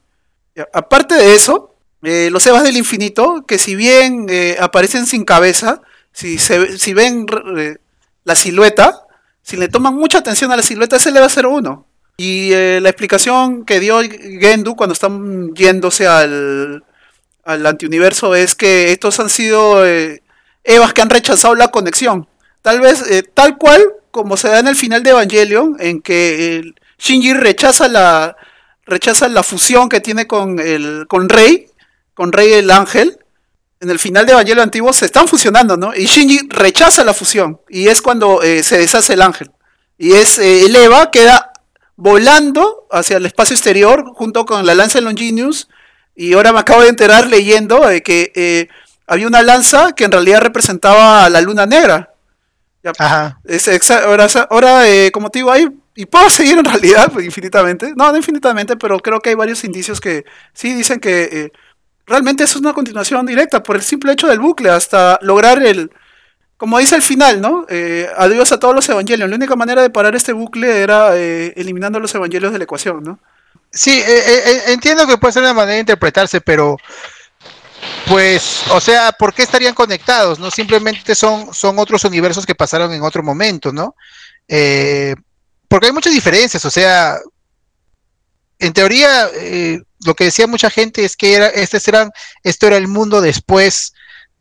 Aparte de eso, eh, los Evas del Infinito, que si bien eh, aparecen sin cabeza, si, se, si ven la silueta, si le toman mucha atención a la silueta, es el EVA 01. Y eh, la explicación que dio Gendu cuando están yéndose al, al antiuniverso es que estos han sido eh, Evas que han rechazado la conexión. Tal vez, eh, tal cual como se da en el final de Evangelion, en que Shinji rechaza la, rechaza la fusión que tiene con, el, con Rey, con Rey el ángel. En el final de Evangelion antiguo se están fusionando, ¿no? Y Shinji rechaza la fusión. Y es cuando eh, se deshace el ángel. Y es eh, el Eva queda volando hacia el espacio exterior junto con la lanza Longinus. Y ahora me acabo de enterar leyendo de que había una lanza que en realidad representaba a la luna negra. Ajá. ahora, ahora como te digo, ahí y puedo seguir en realidad pues, infinitamente. No, no infinitamente, pero creo que hay varios indicios que sí dicen que eh, realmente es una continuación directa por el simple hecho del bucle hasta lograr el, como dice el final, ¿no? Eh, adiós a todos los evangelios. La única manera de parar este bucle era eh, eliminando los evangelios de la ecuación, ¿no? Sí, entiendo que puede ser una manera de interpretarse, pero pues, o sea, ¿por qué estarían conectados? No simplemente son, son otros universos que pasaron en otro momento, ¿no? Eh, porque hay muchas diferencias, o sea, en teoría, eh, lo que decía mucha gente es que era, este eran, esto era el mundo después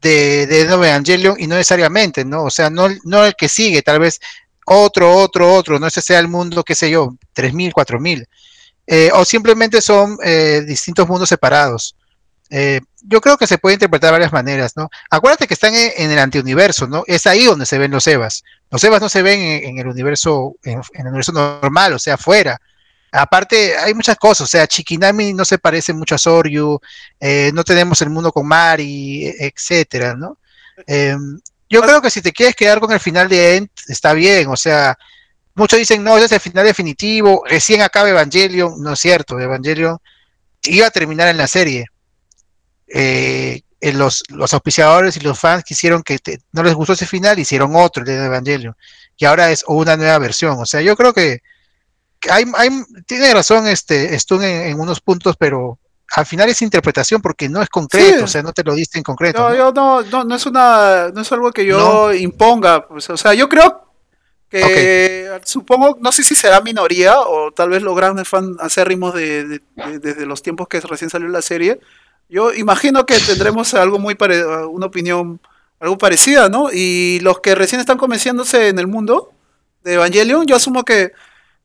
de, de Evangelion y no necesariamente, ¿no? O sea, no, no el que sigue, tal vez otro, otro, otro, no ese sea el mundo, qué sé yo, 3000, 4000. Eh, o simplemente son eh, distintos mundos separados. Eh, yo creo que se puede interpretar de varias maneras, ¿no? Acuérdate que están en, el antiuniverso, ¿no? Es ahí donde se ven los Evas. Los Evas no se ven en, el universo, en, el universo normal, o sea, afuera. Aparte, hay muchas cosas, o sea, Chikinami no se parece mucho a Soryu, eh, no tenemos el mundo con Mari, etcétera, ¿no? Em, yo creo que si te quieres quedar con el final de End, está bien, o sea, muchos dicen, no, ese es el final definitivo, recién acaba Evangelion, no es cierto, Evangelion iba a terminar en la serie eh, los, los, auspiciadores y los fans quisieron que no les gustó ese final, hicieron otro, el de Evangelio, y ahora es una nueva versión. O sea, yo creo que, hay, hay, tiene razón este Stun en, unos puntos, pero al final es interpretación porque no es concreto, o sea, no te lo diste en concreto. No, Yo no, no, no, es una, no es algo que yo imponga, pues, o sea, yo creo que supongo, no sé si será minoría o tal vez los grandes fans acérrimos de, de, desde los tiempos que recién salió la serie, yo imagino que tendremos algo muy una opinión algo parecida, ¿no? Y los que recién están convenciéndose en el mundo de Evangelion, yo asumo que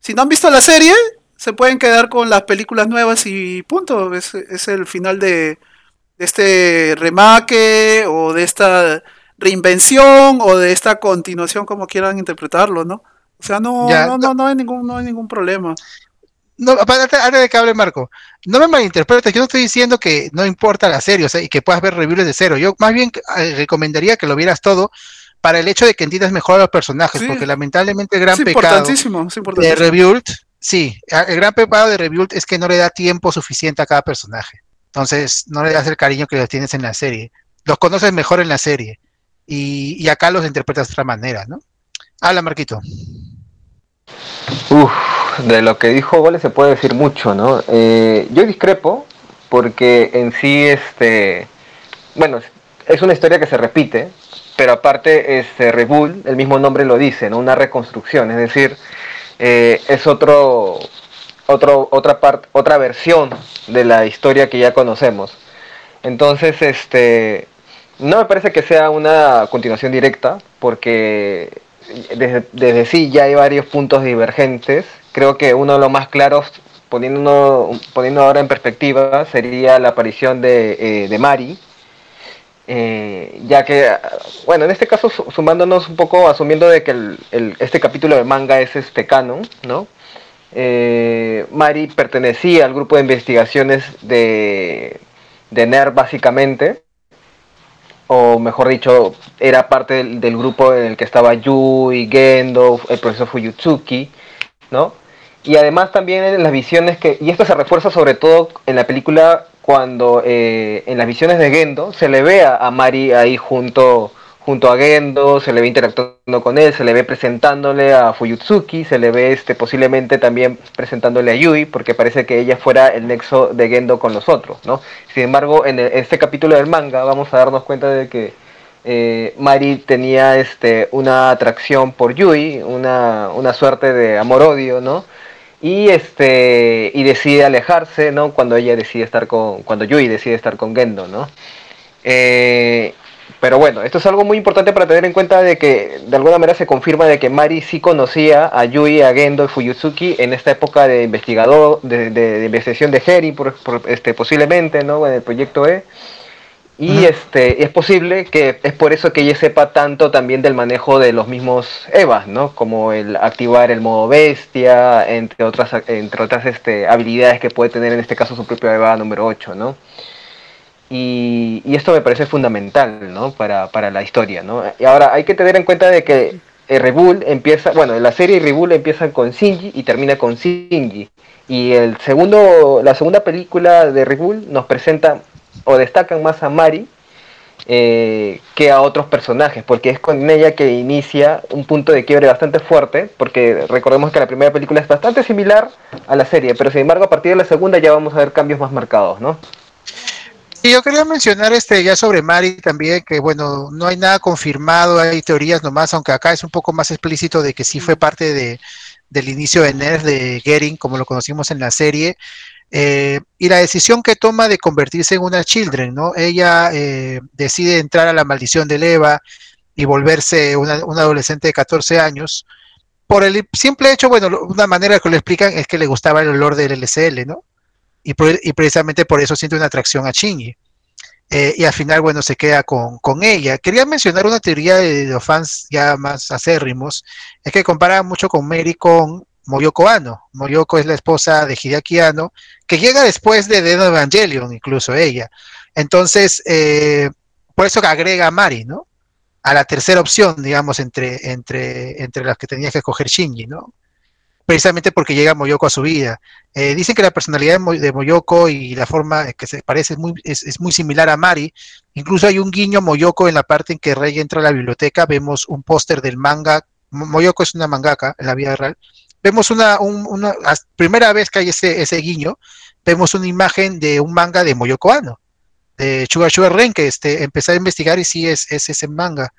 si no han visto la serie, se pueden quedar con las películas nuevas y punto. Es, es el final de, este remake o de esta reinvención o de esta continuación, como quieran interpretarlo, ¿no? O sea, no, no, no, no, hay ningún, no hay ningún problema no, antes de que hable Marco, no me malinterpretes, yo no estoy diciendo que no importa la serie, o sea, y que puedas ver reviews de cero. Yo más bien eh, recomendaría que lo vieras todo para el hecho de que entiendas mejor a los personajes, porque lamentablemente el gran pecado de Rebuild, sí, el gran pecado de Rebuild es que no le da tiempo suficiente a cada personaje. Entonces, no le das el cariño que los tienes en la serie. Los conoces mejor en la serie. Y, y acá los interpretas de otra manera, ¿no? Habla, Marquito. Uf, de lo que dijo Gole se puede decir mucho, ¿no? Eh, yo discrepo porque en sí, este, bueno, es una historia que se repite, pero aparte, este, Rebull, el mismo nombre lo dice, ¿no? Una reconstrucción, es decir, eh, es otro, otro, otra parte, otra versión de la historia que ya conocemos. Entonces, este, no me parece que sea una continuación directa, porque desde, sí ya hay varios puntos divergentes. Creo que uno de los más claros, poniendo, poniendo ahora en perspectiva, sería la aparición de, eh, Mari, eh, ya que, bueno, en este caso sumándonos un poco, asumiendo de que este capítulo de manga es este canon, ¿no? Eh, Mari pertenecía al grupo de investigaciones de, de NER básicamente, o mejor dicho, era parte del, grupo en el que estaba Yui, Gendo, el profesor Fuyutsuki, ¿no? Y además también en las visiones que, y esto se refuerza sobre todo en la película cuando eh, en las visiones de Gendo se le ve a, Mari ahí junto, junto a Gendo, se le ve interactuando con él, se le ve presentándole a Fuyutsuki, se le ve este, posiblemente también presentándole a Yui, porque parece que ella fuera el nexo de Gendo con los otros, ¿no? Sin embargo, en este capítulo del manga vamos a darnos cuenta de que eh, Mari tenía este, una atracción por Yui, una, una suerte de amor-odio, ¿no? Y, este, y decide alejarse, ¿no? Cuando ella decide estar con, cuando Yui decide estar con Gendo, ¿no? Eh, pero bueno, esto es algo muy importante para tener en cuenta de que de alguna manera se confirma de que Mari sí conocía a Yui, a Gendo y Fuyutsuki en esta época de investigador, de, de, investigación de Heri, por, este, posiblemente, ¿no? En el proyecto E. Y este, es posible que es por eso que ella sepa tanto también del manejo de los mismos EVAs, ¿no? Como el activar el modo bestia, entre otras, entre otras este, habilidades que puede tener en este caso su propio EVA número 8, ¿no? Y, esto me parece fundamental, ¿no? Para, para, la historia, ¿no? Y ahora hay que tener en cuenta de que Rebull empieza, bueno, la serie Rebull empieza con Shinji y termina con Shinji. Y el segundo, la segunda película de Rebull nos presenta o destacan más a Mari eh, que a otros personajes, porque es con ella que inicia un punto de quiebre bastante fuerte, porque recordemos que la primera película es bastante similar a la serie, pero sin embargo a partir de la segunda ya vamos a ver cambios más marcados, ¿no? Y yo quería mencionar este ya sobre Mari también, que bueno, no hay nada confirmado, hay teorías nomás, aunque acá es un poco más explícito de que sí fue parte de, del inicio de Nerf de Gering, como lo conocimos en la serie, eh, y la decisión que toma de convertirse en una Children, ¿no? Ella eh, decide entrar a la maldición de Eva y volverse una, adolescente de 14 años, por el simple hecho, bueno, una manera que lo explican es que le gustaba el olor del LSL, ¿no? Y, precisamente por eso siente una atracción a Shinji. Eh, y al final, bueno, se queda con, ella. Quería mencionar una teoría de, los fans ya más acérrimos, es que compara mucho con Mary con Moyoko Ano. Moyoko es la esposa de Hideaki Ano, que llega después de The Evangelion, incluso ella. Entonces, eh, por eso que agrega a Mari, ¿no? A la tercera opción, digamos, entre, entre, entre las que tenía que escoger Shinji, ¿no? Precisamente porque llega Moyoko a su vida. Eh, dicen que la personalidad de Moyoko y la forma que se parece es muy, es, muy similar a Mari. Incluso hay un guiño Moyoko en la parte en que Rey entra a la biblioteca. Vemos un póster del manga. Moyoko es una mangaka en la vida real. Vemos una, una primera vez que hay ese, guiño, vemos una imagen de un manga de Moyoko Ano, de Sugar Ren, que este, empecé a investigar y sí es, es ese manga.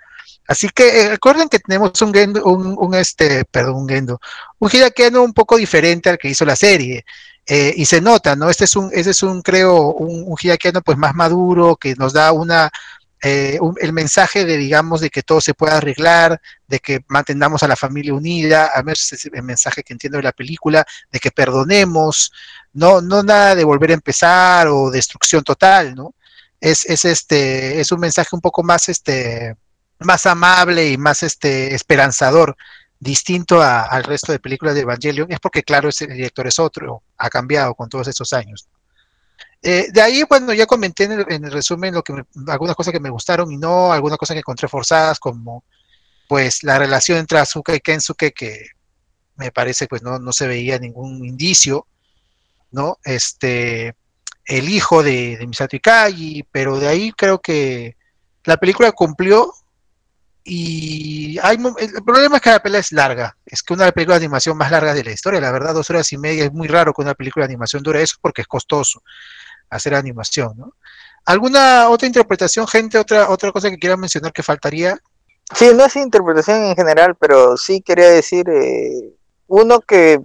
Así que eh, recuerden que tenemos un Gendo, un, este, perdón, un Gendo, un un poco diferente al que hizo la serie. Eh, y se nota, ¿no? Este es un, este es un, creo, un, un pues más maduro, que nos da una, eh, el mensaje de, digamos, de que todo se pueda arreglar, de que mantengamos a la familia unida, a ver es el mensaje que entiendo de la película, de que perdonemos, no, no nada de volver a empezar o destrucción total, ¿no? Es, es este, es un mensaje un poco más, este, más amable y más este, esperanzador, distinto al resto de películas de Evangelion, es porque, claro, ese director es otro, ha cambiado con todos estos años. Eh, de ahí, bueno, ya comenté en el, resumen lo que algunas cosas que me gustaron y no, algunas cosas que encontré forzadas, como pues la relación entre Azuka y Kensuke, que me parece pues no, no se veía ningún indicio, ¿no? Este, el hijo de, de Misato Ikagi, pero de ahí creo que la película cumplió y hay, el problema es que la pelea es larga. Es que una de las películas de animación más largas de la historia, la verdad, dos horas y media es muy raro que una película de animación dure eso porque es costoso hacer animación, ¿no? ¿Alguna otra interpretación, gente? ¿Otra, otra cosa que quieran mencionar que faltaría? Sí, no es interpretación en general, pero sí quería decir, eh, uno que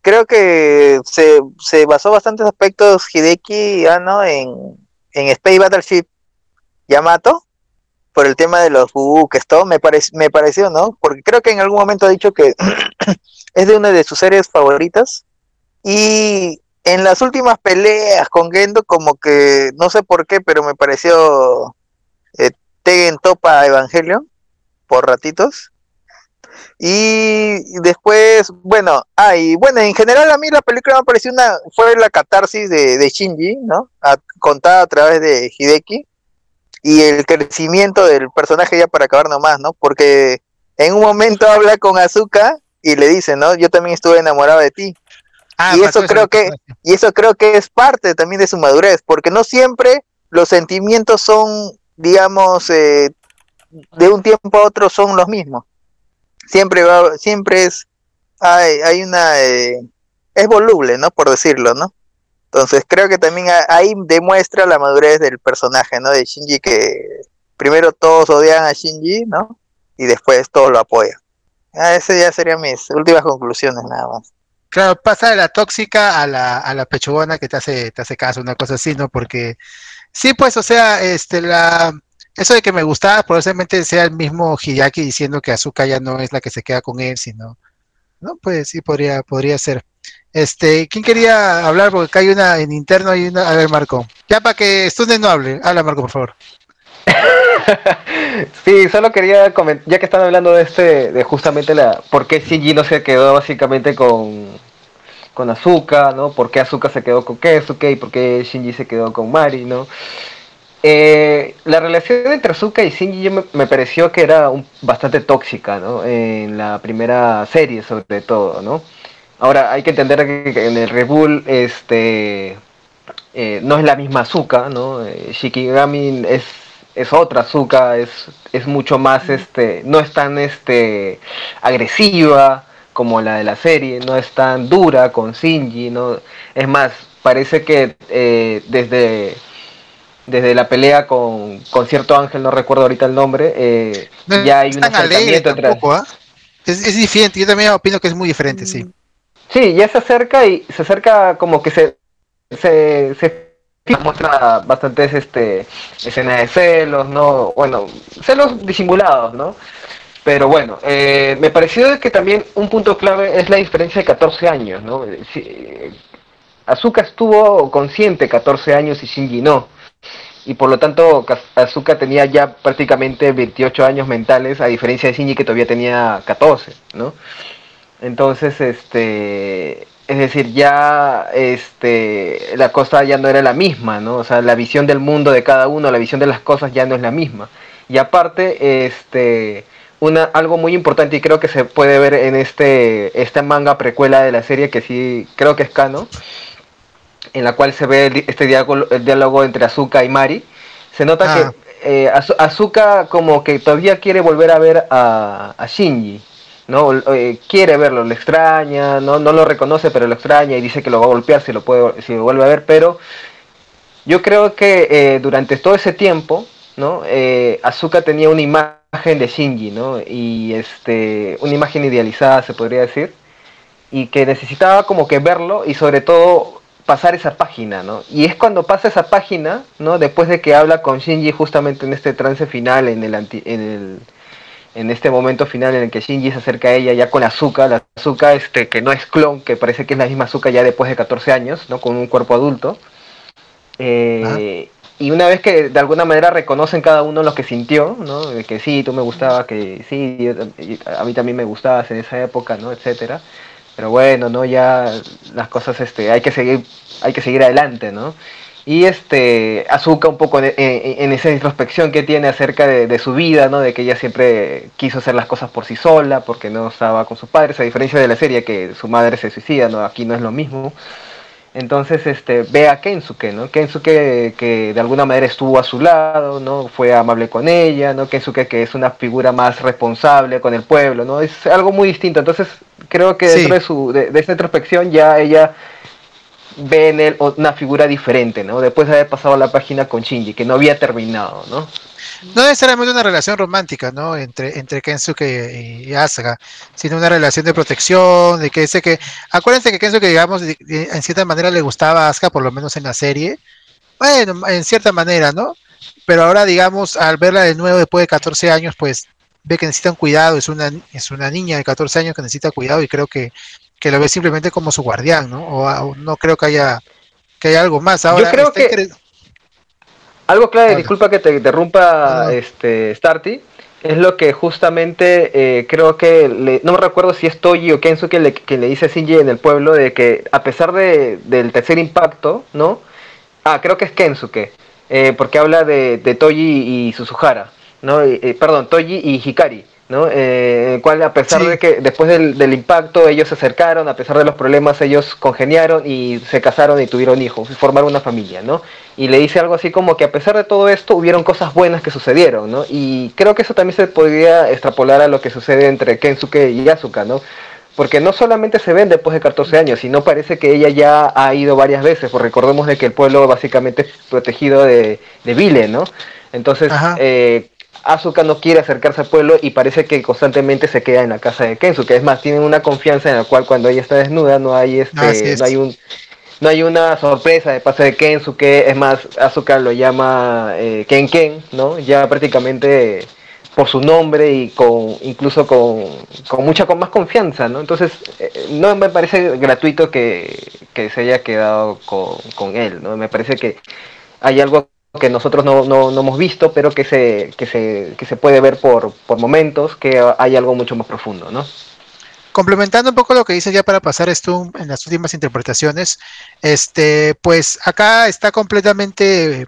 creo que se, se basó bastantes aspectos Hideki Anno en, en Space Battleship Yamato, por el tema de los buques, todo, me, me pareció, ¿no? Porque creo que en algún momento ha dicho que es de una de sus series favoritas. Y en las últimas peleas con Gendo, como que, no sé por qué, pero me pareció eh, Tegen Topa Evangelion, por ratitos. Y después, bueno, ah, y bueno, en general a mí la película me pareció una, fue la catarsis de, de Shinji, ¿no? contada a través de Hideki y el crecimiento del personaje ya para acabar nomás, ¿no? Porque en un momento habla con Azuka y le dice, ¿no? Yo también estuve enamorado de ti. Ah, y eso creo que y eso creo que es parte también de su madurez, porque no siempre los sentimientos son, digamos, eh, de un tiempo a otro son los mismos. Siempre va, siempre es hay, hay una eh, es voluble, ¿no? Por decirlo, ¿no? Entonces creo que también ahí demuestra la madurez del personaje, ¿no? De Shinji que primero todos odian a Shinji, ¿no? Y después todos lo apoyan. Ah, ese ya serían mis últimas conclusiones, nada más. Claro, pasa de la tóxica a la, a la pechugona que te hace, te hace caso, una cosa así, ¿no? Porque sí, pues, o sea, este, la, eso de que me gustaba probablemente sea el mismo Hideaki diciendo que Azuka ya no es la que se queda con él, sino, no, pues sí, podría, podría ser. Este, ¿quién quería hablar? Porque acá hay una en interno, hay una, a ver, Marco. Ya para que Stune no hable, habla Marco, por favor. sí, solo quería comentar, ya que están hablando de este, de justamente la, por qué Shinji no se quedó básicamente con, con Azuka, ¿no? Por qué Azuka se quedó con Keisuke y por qué Shinji se quedó con Mari, ¿no? Eh, la relación entre Azuka y Shinji me, pareció que era bastante tóxica, ¿no? En la primera serie, sobre todo, ¿no? Ahora, hay que entender que en el Rebull, este, eh, no es la misma Azuka, ¿no? Eh, Shikigami es es otra Azuka, es, es mucho más, este, no es tan este, agresiva como la de la serie, no es tan dura con Shinji, ¿no? Es más, parece que eh, desde, desde la pelea con, con, cierto ángel, no recuerdo ahorita el nombre, eh, ya hay un acercamiento entre... ¿ah? es, es, diferente, yo también opino que es muy diferente, sí. Sí, ya se acerca y se acerca como que se, se, se muestra bastantes este, escenas de celos, ¿no? Bueno, celos disimulados, ¿no? Pero bueno, eh, me pareció que también un punto clave es la diferencia de 14 años, ¿no? Si, Azuka estuvo consciente 14 años y Shinji no. Y por lo tanto, Azuka tenía ya prácticamente 28 años mentales, a diferencia de Shinji que todavía tenía 14, ¿no? Entonces, este, es decir, ya este, la cosa ya no era la misma, ¿no? O sea, la visión del mundo de cada uno, la visión de las cosas ya no es la misma. Y aparte, este, una, algo muy importante y creo que se puede ver en este, esta manga precuela de la serie, que sí creo que es Kano, en la cual se ve este diálogo, el diálogo entre Azuka y Mari. Se nota que ah. eh, Azuka como que todavía quiere volver a ver a, a Shinji ¿no? Eh, quiere verlo, le extraña, ¿no? no lo reconoce, pero lo extraña y dice que lo va a golpear si lo, puede, si lo vuelve a ver, pero yo creo que eh, durante todo ese tiempo, ¿no? Eh, Azuka tenía una imagen de Shinji, ¿no? Y este, una imagen idealizada, se podría decir, y que necesitaba como que verlo y sobre todo pasar esa página, ¿no? Y es cuando pasa esa página, ¿no? Después de que habla con Shinji justamente en este trance final, en el, en el en este momento final en el que Shinji se acerca a ella ya con Azuka, la Azuka este, que no es clon, que parece que es la misma Azuka ya después de 14 años, ¿no? con un cuerpo adulto. Eh, y una vez que de alguna manera reconocen cada uno lo que sintió, ¿no? Que sí, tú me gustabas, que sí, a mí también me gustabas en esa época, ¿no? etcétera. Pero bueno, ¿no? Ya las cosas este, hay que seguir, hay que seguir adelante, ¿no? Y este Azuka un poco en, esa introspección que tiene acerca de, su vida, ¿no? De que ella siempre quiso hacer las cosas por sí sola, porque no estaba con sus padres, a diferencia de la serie que su madre se suicida, ¿no? Aquí no es lo mismo. Entonces, este, ve a Kensuke, ¿no? Kensuke que de alguna manera estuvo a su lado, ¿no? Fue amable con ella, ¿no? Kensuke que es una figura más responsable con el pueblo, ¿no? Es algo muy distinto. Entonces, creo que dentro de, su, de, de esta introspección ya ella ve en él una figura diferente, ¿no? Después de haber pasado la página con Shinji, que no había terminado, ¿no? No necesariamente una relación romántica, ¿no? Entre, entre Kensuke y, Asuka, sino una relación de protección, de que ese que... Acuérdense que Kensuke, digamos, en cierta manera le gustaba a Asuka, por lo menos en la serie. Bueno, en cierta manera, ¿no? Pero ahora, digamos, al verla de nuevo después de 14 años, pues ve que necesitan cuidado, es una, es una niña de 14 años que necesita cuidado y creo que que lo ve simplemente como su guardián, ¿no? O, no creo que haya que haya algo más. Ahora, Yo creo que algo clave, disculpa que te interrumpa, este Starty, es lo que justamente eh, creo que le, no me recuerdo si es Toji o Kensuke que le, que le dice a Shinji en el pueblo de que a pesar de, del tercer impacto, ¿no? Ah, creo que es Kensuke, eh, porque habla de, de Toji y Suzuhara, ¿no? Eh, perdón, Toji y Hikari ¿no? Eh, el cual a pesar de que después del, impacto ellos se acercaron, a pesar de los problemas ellos congeniaron y se casaron y tuvieron hijos, y formaron una familia, ¿no? Y le dice algo así como que a pesar de todo esto hubieron cosas buenas que sucedieron, ¿no? Y creo que eso también se podría extrapolar a lo que sucede entre Kensuke y Asuka, ¿no? porque no solamente se ven después de 14 años, sino parece que ella ya ha ido varias veces, porque recordemos de que el pueblo básicamente es protegido de, de Vile, ¿no? Entonces, eh, Asuka no quiere acercarse al pueblo y parece que constantemente se queda en la casa de Kensuke. Es más, tienen una confianza en la cual cuando ella está desnuda no hay este, no hay un no hay una sorpresa de parte de Kensuke, es más, Asuka lo llama eh, Ken Ken, ¿no? Ya prácticamente por su nombre y con incluso con, con mucha con más confianza, ¿no? Entonces, eh, no me parece gratuito que, que se haya quedado con, con, él, ¿no? Me parece que hay algo que nosotros no, no, no hemos visto, pero que se, que se, que se puede ver por, por momentos, que hay algo mucho más profundo, ¿no? complementando un poco lo que dices ya para pasar esto en las últimas interpretaciones, este, pues acá está completamente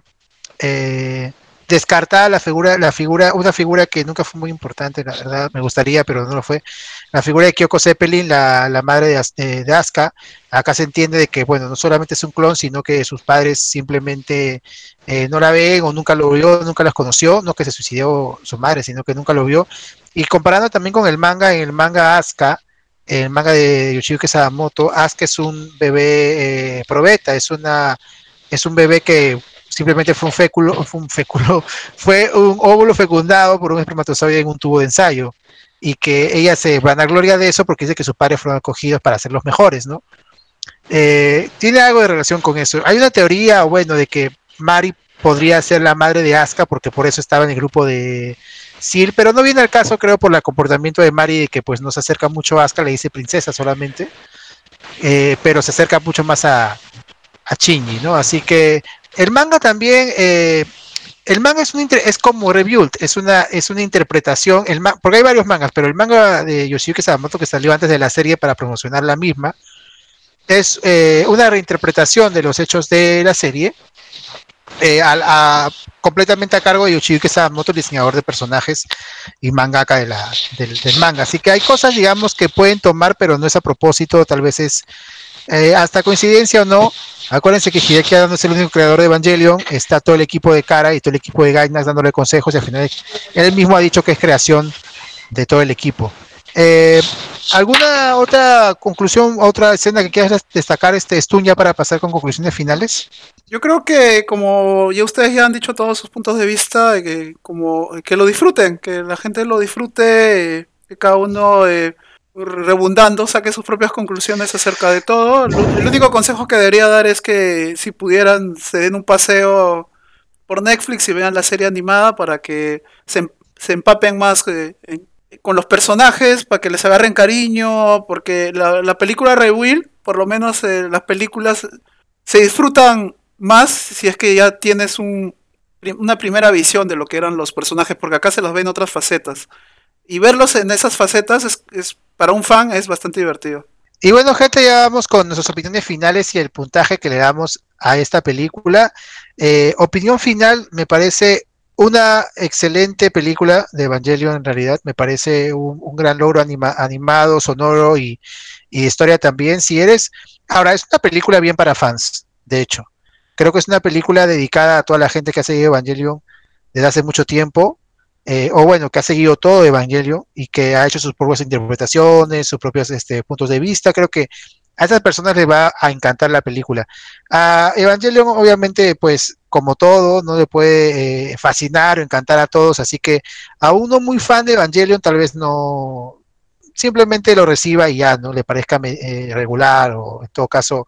eh, descartada la figura, la figura, una figura que nunca fue muy importante, la verdad, me gustaría, pero no lo fue. La figura de Kyoko Zeppelin, la, madre de, de, Asuka, acá se entiende de que, bueno, no solamente es un clon, sino que sus padres simplemente eh, no la ven o nunca lo vio, nunca las conoció, no que se suicidó su madre, sino que nunca lo vio. Y comparando también con el manga, en el manga Asuka, el manga de Yoshiyuki Sadamoto, Asuka es un bebé eh, probeta, es una es un bebé que simplemente fue un féculo, fue un féculo, fue un óvulo fecundado por un espermatozoide en un tubo de ensayo y que ella se van a gloria de eso porque dice que sus padres fueron acogidos para ser los mejores, ¿no? Eh, tiene algo de relación con eso. Hay una teoría, bueno, de que Mari podría ser la madre de Asuka porque por eso estaba en el grupo de Sil, pero no viene al caso, creo, por el comportamiento de Mari, que pues no se acerca mucho a Asuka, le dice princesa solamente, eh, pero se acerca mucho más a, a Shinji, ¿no? Así que el manga también, eh, el manga es, un es como Rebuild, es una, es una interpretación, porque hay varios mangas, pero el manga de Yoshiyuki Sadamoto que salió antes de la serie para promocionar la misma, es eh, una reinterpretación de los hechos de la serie, eh, completamente a cargo de Yoshiyuki Sadamoto, el diseñador de personajes y mangaka de la, del, manga. Así que hay cosas, digamos, que pueden tomar, pero no es a propósito, tal vez es eh, hasta coincidencia o no, acuérdense que Hideki Anno es el único creador de Evangelion, está todo el equipo de Cara y todo el equipo de Gainax dándole consejos y al final él mismo ha dicho que es creación de todo el equipo. Eh, ¿Alguna otra conclusión, otra escena que quieras destacar, este Estuña, para pasar con conclusiones finales? Yo creo que como ya ustedes ya han dicho todos sus puntos de vista, que como que lo disfruten, que la gente lo disfrute, que cada uno eh, rebundando, saque sus propias conclusiones acerca de todo. El único consejo que debería dar es que si pudieran se den un paseo por Netflix y vean la serie animada para que se, em, empapen más eh, con los personajes, para que les agarren cariño, porque la, película Rewill, por lo menos eh, las películas se disfrutan más si es que ya tienes un, una primera visión de lo que eran los personajes, porque acá se los ven otras facetas. Y verlos en esas facetas es para un fan es bastante divertido. Y bueno, gente, ya vamos con nuestras opiniones finales y el puntaje que le damos a esta película. Eh, opinión final, me parece una excelente película de Evangelion en realidad, me parece un, gran logro animado, sonoro y, y, historia también. Si eres, ahora es una película bien para fans, de hecho. Creo que es una película dedicada a toda la gente que ha seguido Evangelion desde hace mucho tiempo eh, o bueno, que ha seguido todo Evangelio y que ha hecho sus propias interpretaciones, sus propios este, puntos de vista, creo que a esas personas les va a encantar la película. A Evangelion, obviamente, pues como todo, no le puede eh, fascinar o encantar a todos, así que a uno muy fan de Evangelion tal vez no simplemente lo reciba y ya no le parezca eh, regular o en todo caso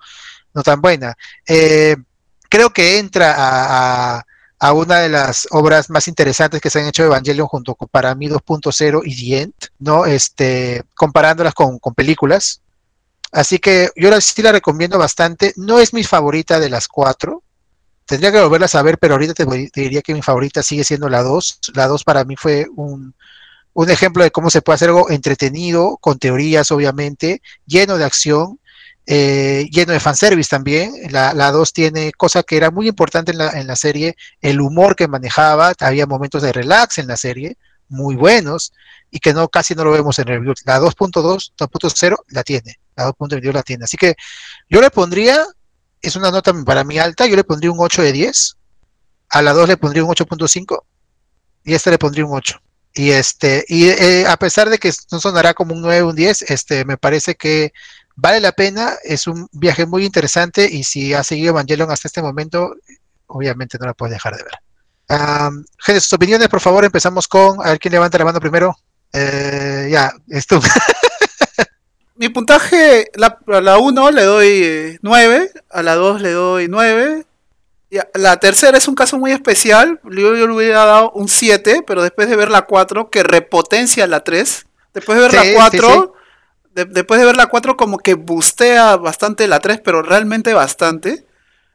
no tan buena. creo que entra a una de las obras más interesantes que se han hecho de Evangelion junto con para mí 2.0 y The End, ¿no? Este, comparándolas con, películas. Así que yo sí la recomiendo bastante. No es mi favorita de las cuatro. Tendría que volverlas a ver, pero ahorita te, diría que mi favorita sigue siendo la 2. La 2 para mí fue un, un ejemplo de cómo se puede hacer algo entretenido, con teorías obviamente, lleno de acción, eh, lleno de fanservice también. La 2 tiene cosa que era muy importante en la, en la serie, el humor que manejaba, había momentos de relax en la serie, muy buenos, y que no casi no lo vemos en review. La 2.2, 2.0 la tiene, la 2.22 la tiene. Así que yo le pondría, es una nota para mí alta, yo le pondría un 8 de 10, a la 2 le pondría un 8.5 y a esta le pondría un 8. Y este, y eh, a pesar de que no sonará como un 9 un 10, este, me parece que vale la pena, es un viaje muy interesante y si ha seguido Evangelion hasta este momento, obviamente no la puedes dejar de ver. gente, sus opiniones, por favor, empezamos con, a ver quién levanta la mano primero. Eh, ya, esto. Mi puntaje, a la 1 le doy 9, a la 2 le doy 9, la tercera es un caso muy especial. Yo, le hubiera dado un 7, pero después de ver la 4, que repotencia la 3. Después de ver la 4, después de ver la 4, como que bustea bastante la 3, pero realmente bastante.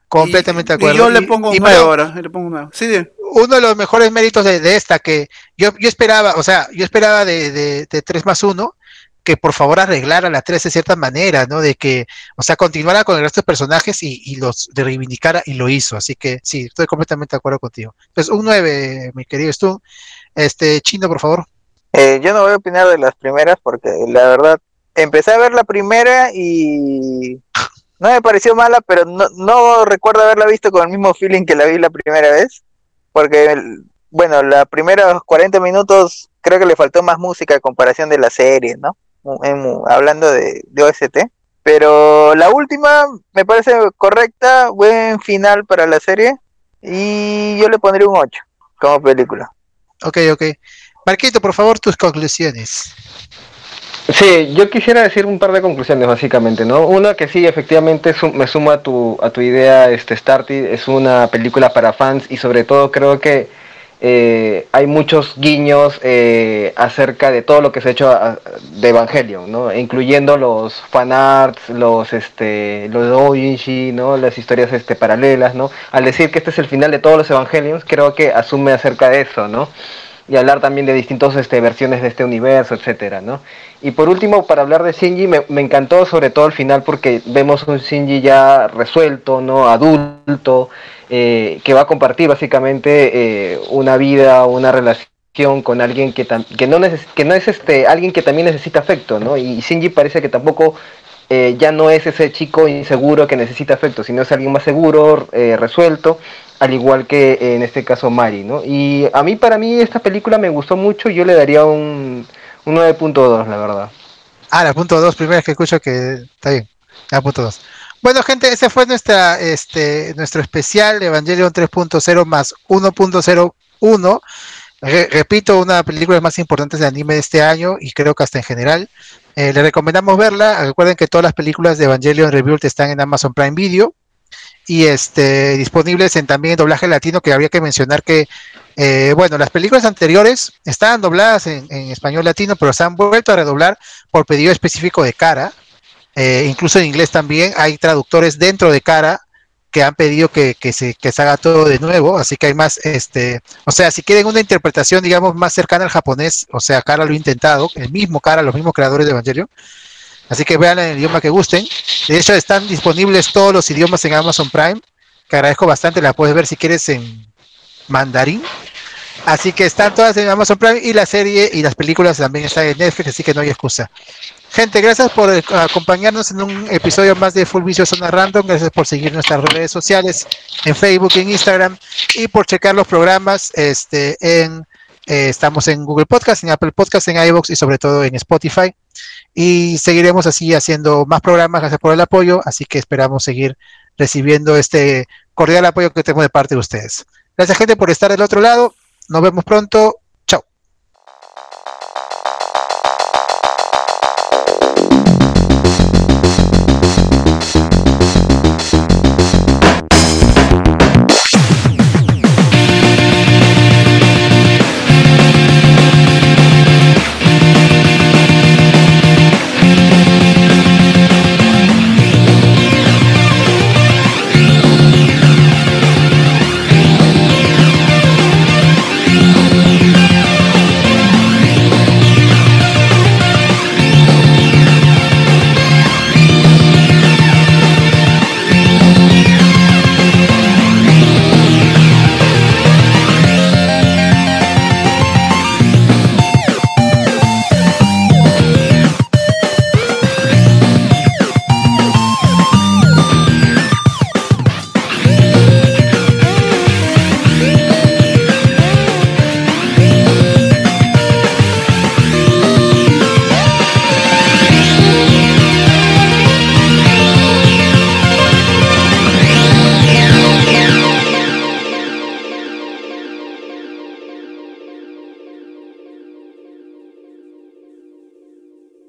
Completamente de acuerdo. Y yo le pongo un 9 ahora. Le pongo un Sí, uno de los mejores méritos de, esta, que yo, yo esperaba, o sea, yo esperaba de, de, de 3 más 1, que por favor arreglara la 3 de cierta manera, ¿no? De que, o sea, continuara con el resto de personajes y, los de reivindicara y lo hizo. Así que sí, estoy completamente de acuerdo contigo. Pues un 9, mi querido Stu. Este, Chino, por favor. Eh, yo no voy a opinar de las primeras porque la verdad, empecé a ver la primera y no me pareció mala, pero no, recuerdo haberla visto con el mismo feeling que la vi la primera vez. Porque, bueno, los primeros 40 minutos creo que le faltó más música a comparación de la serie, ¿no? hablando de, OST. Pero la última me parece correcta, buen final para la serie. Y yo le pondría un 8 como película. Ok, ok. Marquito, por favor, tus conclusiones. Sí, yo quisiera decir un par de conclusiones básicamente, ¿no? Una que sí, efectivamente me suma a tu, a tu idea, este Starty, es una película para fans y sobre todo creo que eh, hay muchos guiños eh, acerca de todo lo que se ha hecho de Evangelion, ¿no? incluyendo los fanarts, los este, los doujinshi, ¿no? las historias este, paralelas, ¿no? al decir que este es el final de todos los Evangelions, creo que asume acerca de eso, ¿no? Y hablar también de distintas este, versiones de este universo, etcétera, ¿no? Y por último, para hablar de Shinji, me, me, encantó sobre todo el final porque vemos un Shinji ya resuelto, ¿no? Adulto, eh, que va a compartir básicamente eh, una vida, una relación con alguien que, que, no, que no es este, alguien que también necesita afecto, ¿no? Y Shinji parece que tampoco eh, ya no es ese chico inseguro que necesita afecto, sino es alguien más seguro, resuelto, al igual que en este caso Mari, ¿no? Y a mí, para mí, esta película me gustó mucho, yo le daría un, un 9.2, la verdad. Ah, la punto 2, primera vez que escucho que está bien, la punto 2. Bueno, gente, ese fue nuestra, este, nuestro especial Evangelion 3.0 más 1.01. repito, una de las películas más importantes de anime de este año y creo que hasta en general. Eh, le recomendamos verla. Recuerden que todas las películas de Evangelion Rebuild están en Amazon Prime Video y este, disponibles en, también en doblaje latino, que habría que mencionar que, eh, bueno, las películas anteriores estaban dobladas en, en, español latino, pero se han vuelto a redoblar por pedido específico de cara. Eh, incluso en inglés también hay traductores dentro de cara que han pedido que, se, que se haga todo de nuevo, así que hay más, este, o sea, si quieren una interpretación, digamos, más cercana al japonés, o sea, Cara lo ha intentado, el mismo Cara, los mismos creadores de Evangelio, así que vean en el idioma que gusten, de hecho están disponibles todos los idiomas en Amazon Prime, que agradezco bastante, la puedes ver si quieres en mandarín, así que están todas en Amazon Prime y la serie y las películas también están en Netflix, así que no hay excusa. Gente, gracias por eh, acompañarnos en un episodio más de Full Vicio Zona Random. Gracias por seguir nuestras redes sociales en Facebook, en Instagram y por checar los programas. Este, en, eh, estamos en Google Podcast, en Apple Podcast, en iVoox y sobre todo en Spotify. Y seguiremos así haciendo más programas. Gracias por el apoyo. Así que esperamos seguir recibiendo este cordial apoyo que tenemos de parte de ustedes. Gracias, gente, por estar del otro lado. Nos vemos pronto.